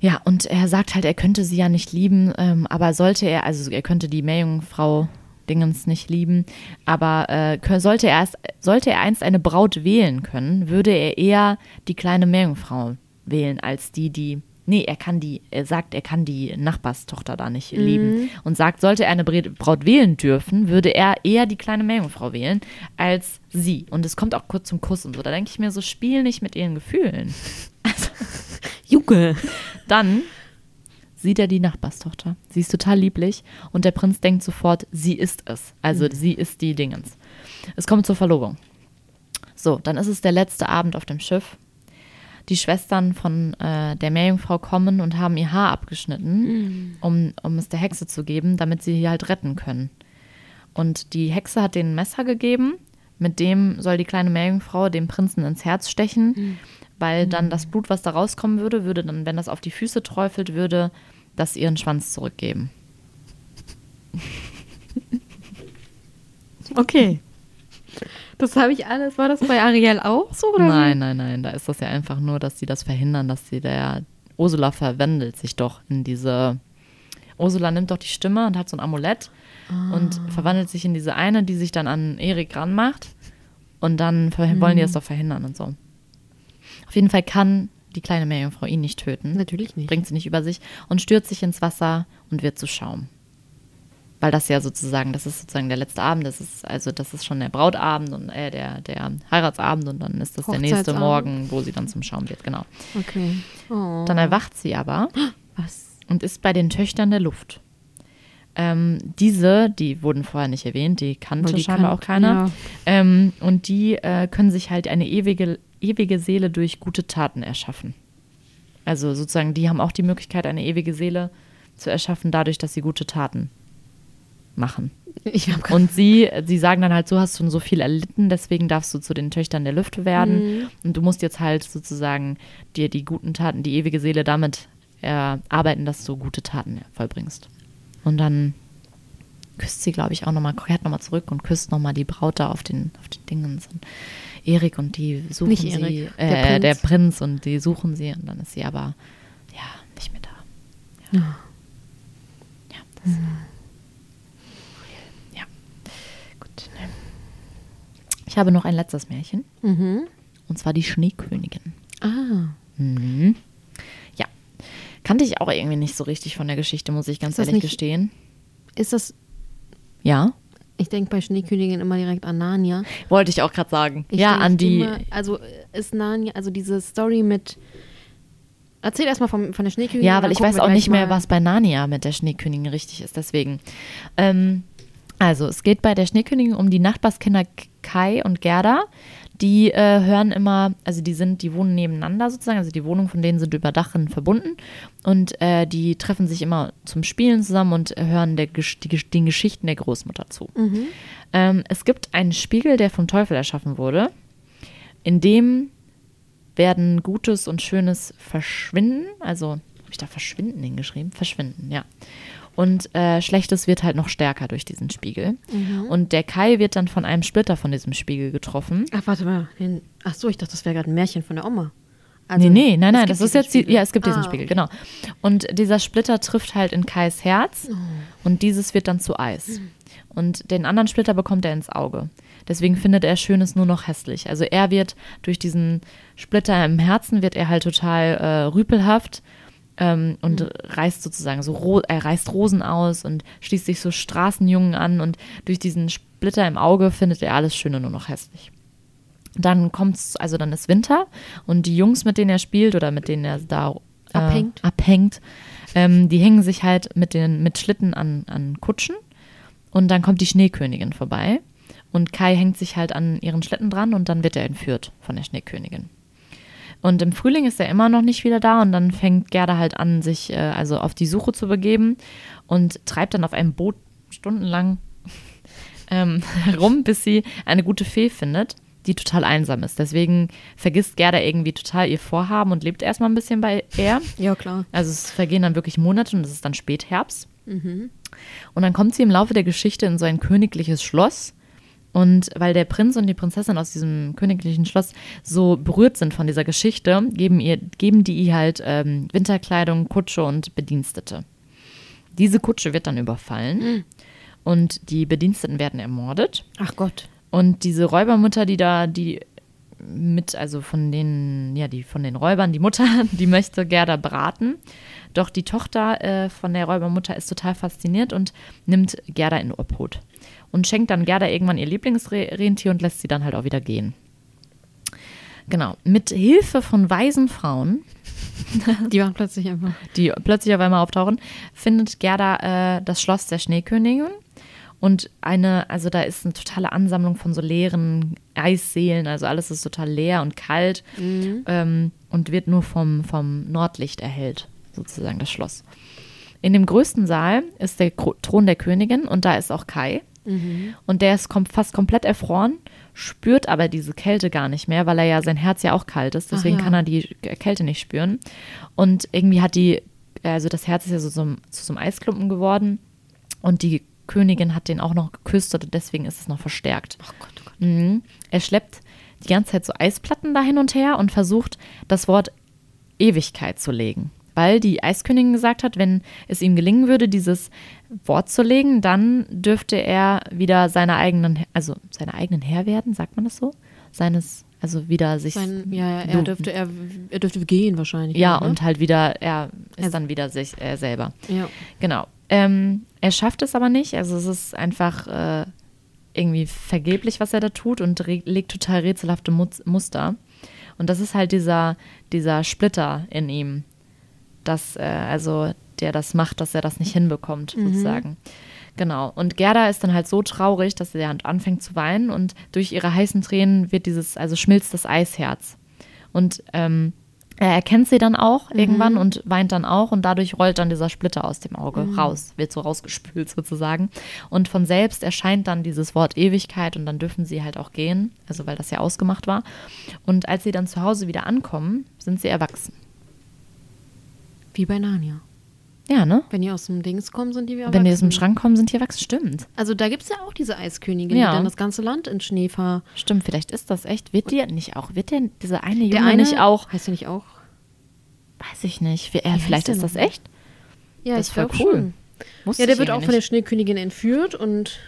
Ja, und er sagt halt, er könnte sie ja nicht lieben, ähm, aber sollte er, also er könnte die Meerjungfrau Dingens nicht lieben, aber äh, sollte, er erst, sollte er einst eine Braut wählen können, würde er eher die kleine Meerjungfrau wählen, als die, die. Nee, er kann die, er sagt, er kann die Nachbarstochter da nicht lieben. Und sagt, sollte er eine Braut wählen dürfen, würde er eher die kleine Meerjungfrau wählen, als sie. Und es kommt auch kurz zum Kuss und so. Da denke ich mir so, spiel nicht mit ihren Gefühlen. [LAUGHS] Junge. Dann sieht er die Nachbarstochter. Sie ist total lieblich und der Prinz denkt sofort, sie ist es. Also sie ist die Dingens. Es kommt zur Verlobung. So, dann ist es der letzte Abend auf dem Schiff. Die Schwestern von äh, der Meerjungfrau kommen und haben ihr Haar abgeschnitten, um, um es der Hexe zu geben, damit sie sie halt retten können. Und die Hexe hat denen ein Messer gegeben, mit dem soll die kleine Meerjungfrau dem Prinzen ins Herz stechen, weil dann das Blut, was da rauskommen würde, würde dann, wenn das auf die Füße träufelt, würde das ihren Schwanz zurückgeben. Okay. Das habe ich alles. War das bei Ariel auch so? Oder Nein, nein, nein, da ist das ja einfach nur, dass sie das verhindern, dass sie der Ursula verwandelt sich doch in diese. Ursula nimmt doch die Stimme und hat so ein Amulett und verwandelt sich in diese eine, die sich dann an Erik ranmacht. Und dann ver- wollen die das doch verhindern und so. Auf jeden Fall kann die kleine Meerjungfrau ihn nicht töten. Natürlich nicht. Bringt sie nicht über sich und stürzt sich ins Wasser und wird zu Schaum. Weil das ja sozusagen, das ist sozusagen der letzte Abend, das ist also das ist schon der Brautabend und äh, der, der Heiratsabend und dann ist das der nächste. Morgen, wo sie dann zum Schaum wird, genau. Okay. Oh. Dann erwacht sie aber Was? und ist bei den Töchtern der Luft. Ähm, diese, die wurden vorher nicht erwähnt, die kannte die scheinbar kan- auch keiner. ja. Ähm, und die äh, können sich halt eine ewige, ewige Seele durch gute Taten erschaffen. Also sozusagen, die haben auch die Möglichkeit, eine ewige Seele zu erschaffen, dadurch, dass sie gute Taten machen. Und sie, sie sagen dann halt, so hast du so viel erlitten, deswegen darfst du zu den Töchtern der Lüfte werden. Mhm. Und du musst jetzt halt sozusagen dir die guten Taten, die ewige Seele damit erarbeiten, dass du gute Taten vollbringst. Und dann küsst sie, glaube ich, auch nochmal, kehrt nochmal zurück und küsst nochmal die Braut da auf den, auf den Dingens. Und Erik und die suchen Nicht sie, Erik, äh, der Prinz. der Prinz und die suchen sie und dann ist sie aber, ja, nicht mehr da. Ja. Ja, das Ja. Gut. ne. Ich habe noch ein letztes Märchen. Mhm. Und zwar die Schneekönigin. Ah. Mhm. Ja. Kannte ich auch irgendwie nicht so richtig von der Geschichte, muss ich ganz ehrlich nicht- gestehen. Ist das. Ja. Ich denke bei Schneekönigin immer direkt an Narnia. Wollte ich auch gerade sagen. Ich ja, an die. Immer, also ist Narnia, also diese Story mit. Erzähl erstmal von, von der Schneekönigin. Ja, weil ich weiß auch nicht mehr, was bei Narnia mit der Schneekönigin richtig ist. Deswegen. Ähm, also, es geht bei der Schneekönigin um die Nachbarskinder Kai und Gerda. Die äh, hören immer, also die sind, die wohnen nebeneinander sozusagen, also die Wohnungen von denen sind über Dachen verbunden und äh, die treffen sich immer zum Spielen zusammen und hören der, die, den Geschichten der Großmutter zu. Ähm, es gibt einen Spiegel, der vom Teufel erschaffen wurde, in dem werden Gutes und Schönes verschwinden. Also, habe ich da verschwinden hingeschrieben? Verschwinden, ja. Und äh, Schlechtes wird halt noch stärker durch diesen Spiegel. Und der Kai wird dann von einem Splitter von diesem Spiegel getroffen. Ach, warte mal. Ach so, ich dachte, das wäre gerade ein Märchen von der Oma. nee, nee, nein, Also, nein, das ist diesen jetzt, die, Spiegel. ja, es gibt diesen Ah, Spiegel, okay. genau. Und dieser Splitter trifft halt in Kais Herz Oh. und dieses wird dann zu Eis. Hm. Und den anderen Splitter bekommt er ins Auge. Deswegen findet er Schönes nur noch hässlich. Also er wird durch diesen Splitter im Herzen wird er halt total äh, rüpelhaft ähm, und Hm. reißt sozusagen so, ro er reißt Rosen aus und schließt sich so Straßenjungen an und durch diesen Splitter im Auge findet er alles Schöne nur noch hässlich. Dann kommt's, also dann ist Winter und die Jungs, mit denen er spielt oder mit denen er da äh, Abhängt. abhängt ähm, die hängen sich halt mit den mit Schlitten an, an Kutschen und dann kommt die Schneekönigin vorbei und Kai hängt sich halt an ihren Schlitten dran und dann wird er entführt von der Schneekönigin. Und im Frühling ist er immer noch nicht wieder da und dann fängt Gerda halt an, sich äh, also auf die Suche zu begeben und treibt dann auf einem Boot stundenlang [LAUGHS] ähm, [LAUGHS] herum, bis sie eine gute Fee findet, die total einsam ist. Deswegen vergisst Gerda irgendwie total ihr Vorhaben und lebt erstmal ein bisschen bei er. Ja, klar. Also es vergehen dann wirklich Monate und es ist dann Spätherbst. Und dann kommt sie im Laufe der Geschichte in so ein königliches Schloss. Und weil der Prinz und die Prinzessin aus diesem königlichen Schloss so berührt sind von dieser Geschichte, geben, ihr, geben die ihr halt ähm, Winterkleidung, Kutsche und Bedienstete. Diese Kutsche wird dann überfallen und die Bediensteten werden ermordet. Ach Gott. Und diese Räubermutter, die da, die mit, also von den, ja, die von den Räubern, die Mutter, [LAUGHS] die möchte Gerda braten. Doch die Tochter äh, von der Räubermutter ist total fasziniert und nimmt Gerda in Obhut. Und schenkt dann Gerda irgendwann ihr Lieblingsrentier und lässt sie dann halt auch wieder gehen. Genau. Mit Hilfe von weisen Frauen, [LAUGHS] Die waren plötzlich einfach. die plötzlich auf einmal auftauchen, findet Gerda äh, das Schloss der Schneekönigin. Und eine, also da ist eine totale Ansammlung von so leeren Eisseelen, also alles ist total leer und kalt ähm, und wird nur vom, vom Nordlicht erhellt, sozusagen das Schloss. In dem größten Saal ist der Thron der Königin und da ist auch Kai. Und der ist kom fast komplett erfroren, spürt aber diese Kälte gar nicht mehr, weil er ja sein Herz ja auch kalt ist. Deswegen ja. kann er die Kälte nicht spüren. Und irgendwie hat die, also das Herz ist ja so, so zu so einem Eisklumpen geworden. Und die Königin hat den auch noch geküsst und deswegen ist es noch verstärkt. Ach Gott, oh Gott. Mhm. Er schleppt die ganze Zeit so Eisplatten da hin und her und versucht, das Wort Ewigkeit zu legen. Weil die Eiskönigin gesagt hat, wenn es ihm gelingen würde, dieses Wort zu legen, dann dürfte er wieder seiner eigenen, also seiner eigenen Herr werden, sagt man das so? Seines, also wieder sich. Sein, ja, ja, er dürfte, er, er dürfte gehen wahrscheinlich. ja, ne? und halt wieder, er ist Also- dann wieder sich äh, selber. Ja. Genau. Ähm, er schafft es aber nicht. Also es ist einfach äh, irgendwie vergeblich, was er da tut und legt total rätselhafte Muster. Und das ist halt dieser, dieser Splitter in ihm, dass, äh, also der das macht, dass er das nicht hinbekommt, sozusagen. Genau. Und Gerda ist dann halt so traurig, dass sie anfängt zu weinen und durch ihre heißen Tränen wird dieses, also schmilzt das Eisherz. Und ähm, er erkennt sie dann auch irgendwann und weint dann auch und dadurch rollt dann dieser Splitter aus dem Auge raus, wird so rausgespült sozusagen. Und von selbst erscheint dann dieses Wort Ewigkeit und dann dürfen sie halt auch gehen, also weil das ja ausgemacht war. Und als sie dann zu Hause wieder ankommen, sind sie erwachsen. Wie bei Narnia. Ja, ne? Wenn die aus dem Dings kommen, sind die wie Wenn die aus dem. Schrank kommen, sind die erwachsen. Stimmt. Also da gibt es ja auch diese Eiskönigin, Ja. die dann das ganze Land in Schnee ver... Stimmt, vielleicht ist das echt. Wird die nicht auch, wird der, dieser eine Junge Der eine nicht auch, Heißt der nicht auch? weiß ich nicht, wie, äh, vielleicht ist das echt? Ja, Das ist voll cool. schon. Wusste Ja, der wird auch von der. Schneekönigin entführt und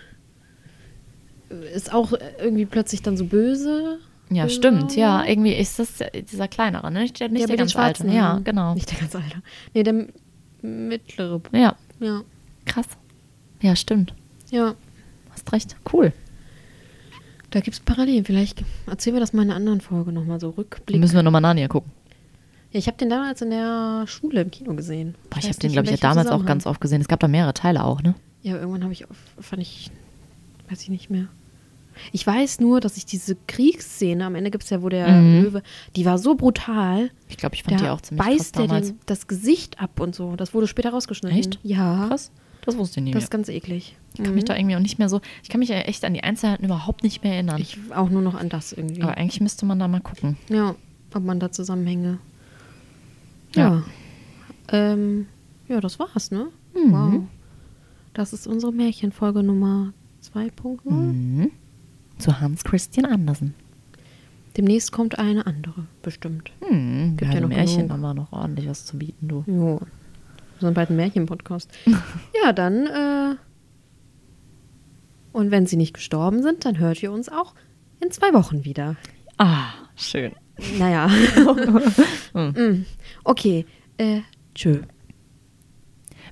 ist auch irgendwie plötzlich dann so böse. Ja, Böse stimmt, ja. Irgendwie ist das dieser kleinere, ne? Nicht der, nicht Der der, ganz alte. Ja, Haaren. genau. Nicht der ganz alte. Nee, der mittlere. Ja, Ja. krass. Ja, stimmt. Ja. Hast recht. Cool. Da gibt es Parallelen. Vielleicht erzählen wir das mal in einer anderen Folge nochmal so Rückblick. Müssen wir nochmal Narnia gucken. Ja, ich habe den damals in der Schule im Kino gesehen. Boah, ich weiß habe den, glaube ich, ja damals auch ganz oft gesehen. Es gab da mehrere Teile auch, ne? Ja, irgendwann habe ich, auf, fand ich, weiß ich nicht mehr. Ich weiß nur, dass ich diese Kriegsszene, am Ende gibt es ja, wo der Mhm. Löwe, die war so brutal. Ich glaube, ich fand die auch ziemlich krass beißt der damals. dem das Gesicht ab und so. Das wurde später rausgeschnitten. Echt? Ja. Krass. Das wusste ich nicht Das mehr. ist ganz eklig. Ich kann mich da irgendwie auch nicht mehr so, ich kann mich ja echt an die Einzelheiten überhaupt nicht mehr erinnern. Ich auch nur noch an das irgendwie. Aber eigentlich müsste man da mal gucken. ja, ob man da Zusammenhänge. Ja. Ja. Ähm, ja, das war's, ne? Mhm. Wow. Das ist unsere Märchenfolge Nummer 2.0. Mhm. Zu Hans Christian Andersen. Demnächst kommt eine andere, bestimmt. Hm, Gibt ja, ja noch Märchen genug. haben wir noch ordentlich was zu bieten, du. Jo. Wir sind bald ein Märchen-Podcast. [LAUGHS] ja, dann, äh, und wenn sie nicht gestorben sind, dann hört ihr uns auch in zwei Wochen wieder. Ah, schön. Naja. [LAUGHS] [LAUGHS] Mm. Okay, äh, tschö.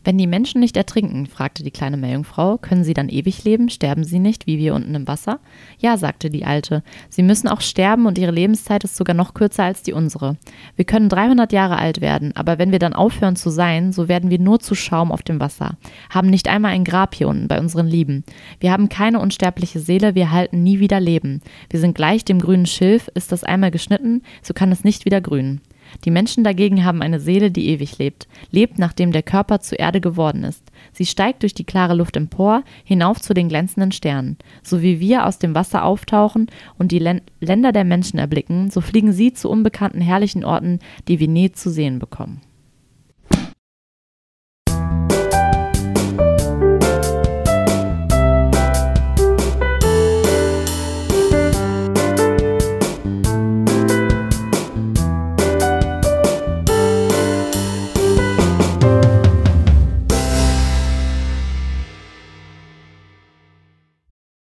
Wenn die Menschen nicht ertrinken, fragte die kleine Meerjungfrau, können sie dann ewig leben? Sterben sie nicht, wie wir unten im Wasser? Ja, sagte die Alte. Sie müssen auch sterben und ihre Lebenszeit ist sogar noch kürzer als die unsere. Wir können 300 Jahre alt werden, aber wenn wir dann aufhören zu sein, so werden wir nur zu Schaum auf dem Wasser. Haben nicht einmal ein Grab hier unten bei unseren Lieben. Wir haben keine unsterbliche Seele, wir halten nie wieder Leben. Wir sind gleich dem grünen Schilf, ist das einmal geschnitten, so kann es nicht wieder grünen. Die Menschen dagegen haben eine Seele, die ewig lebt, lebt, nachdem der Körper zu Erde geworden ist. Sie steigt durch die klare Luft empor, hinauf zu den glänzenden Sternen. So wie wir aus dem Wasser auftauchen und die Län Länder der Menschen erblicken, so fliegen sie zu unbekannten herrlichen Orten, die wir nie zu sehen bekommen.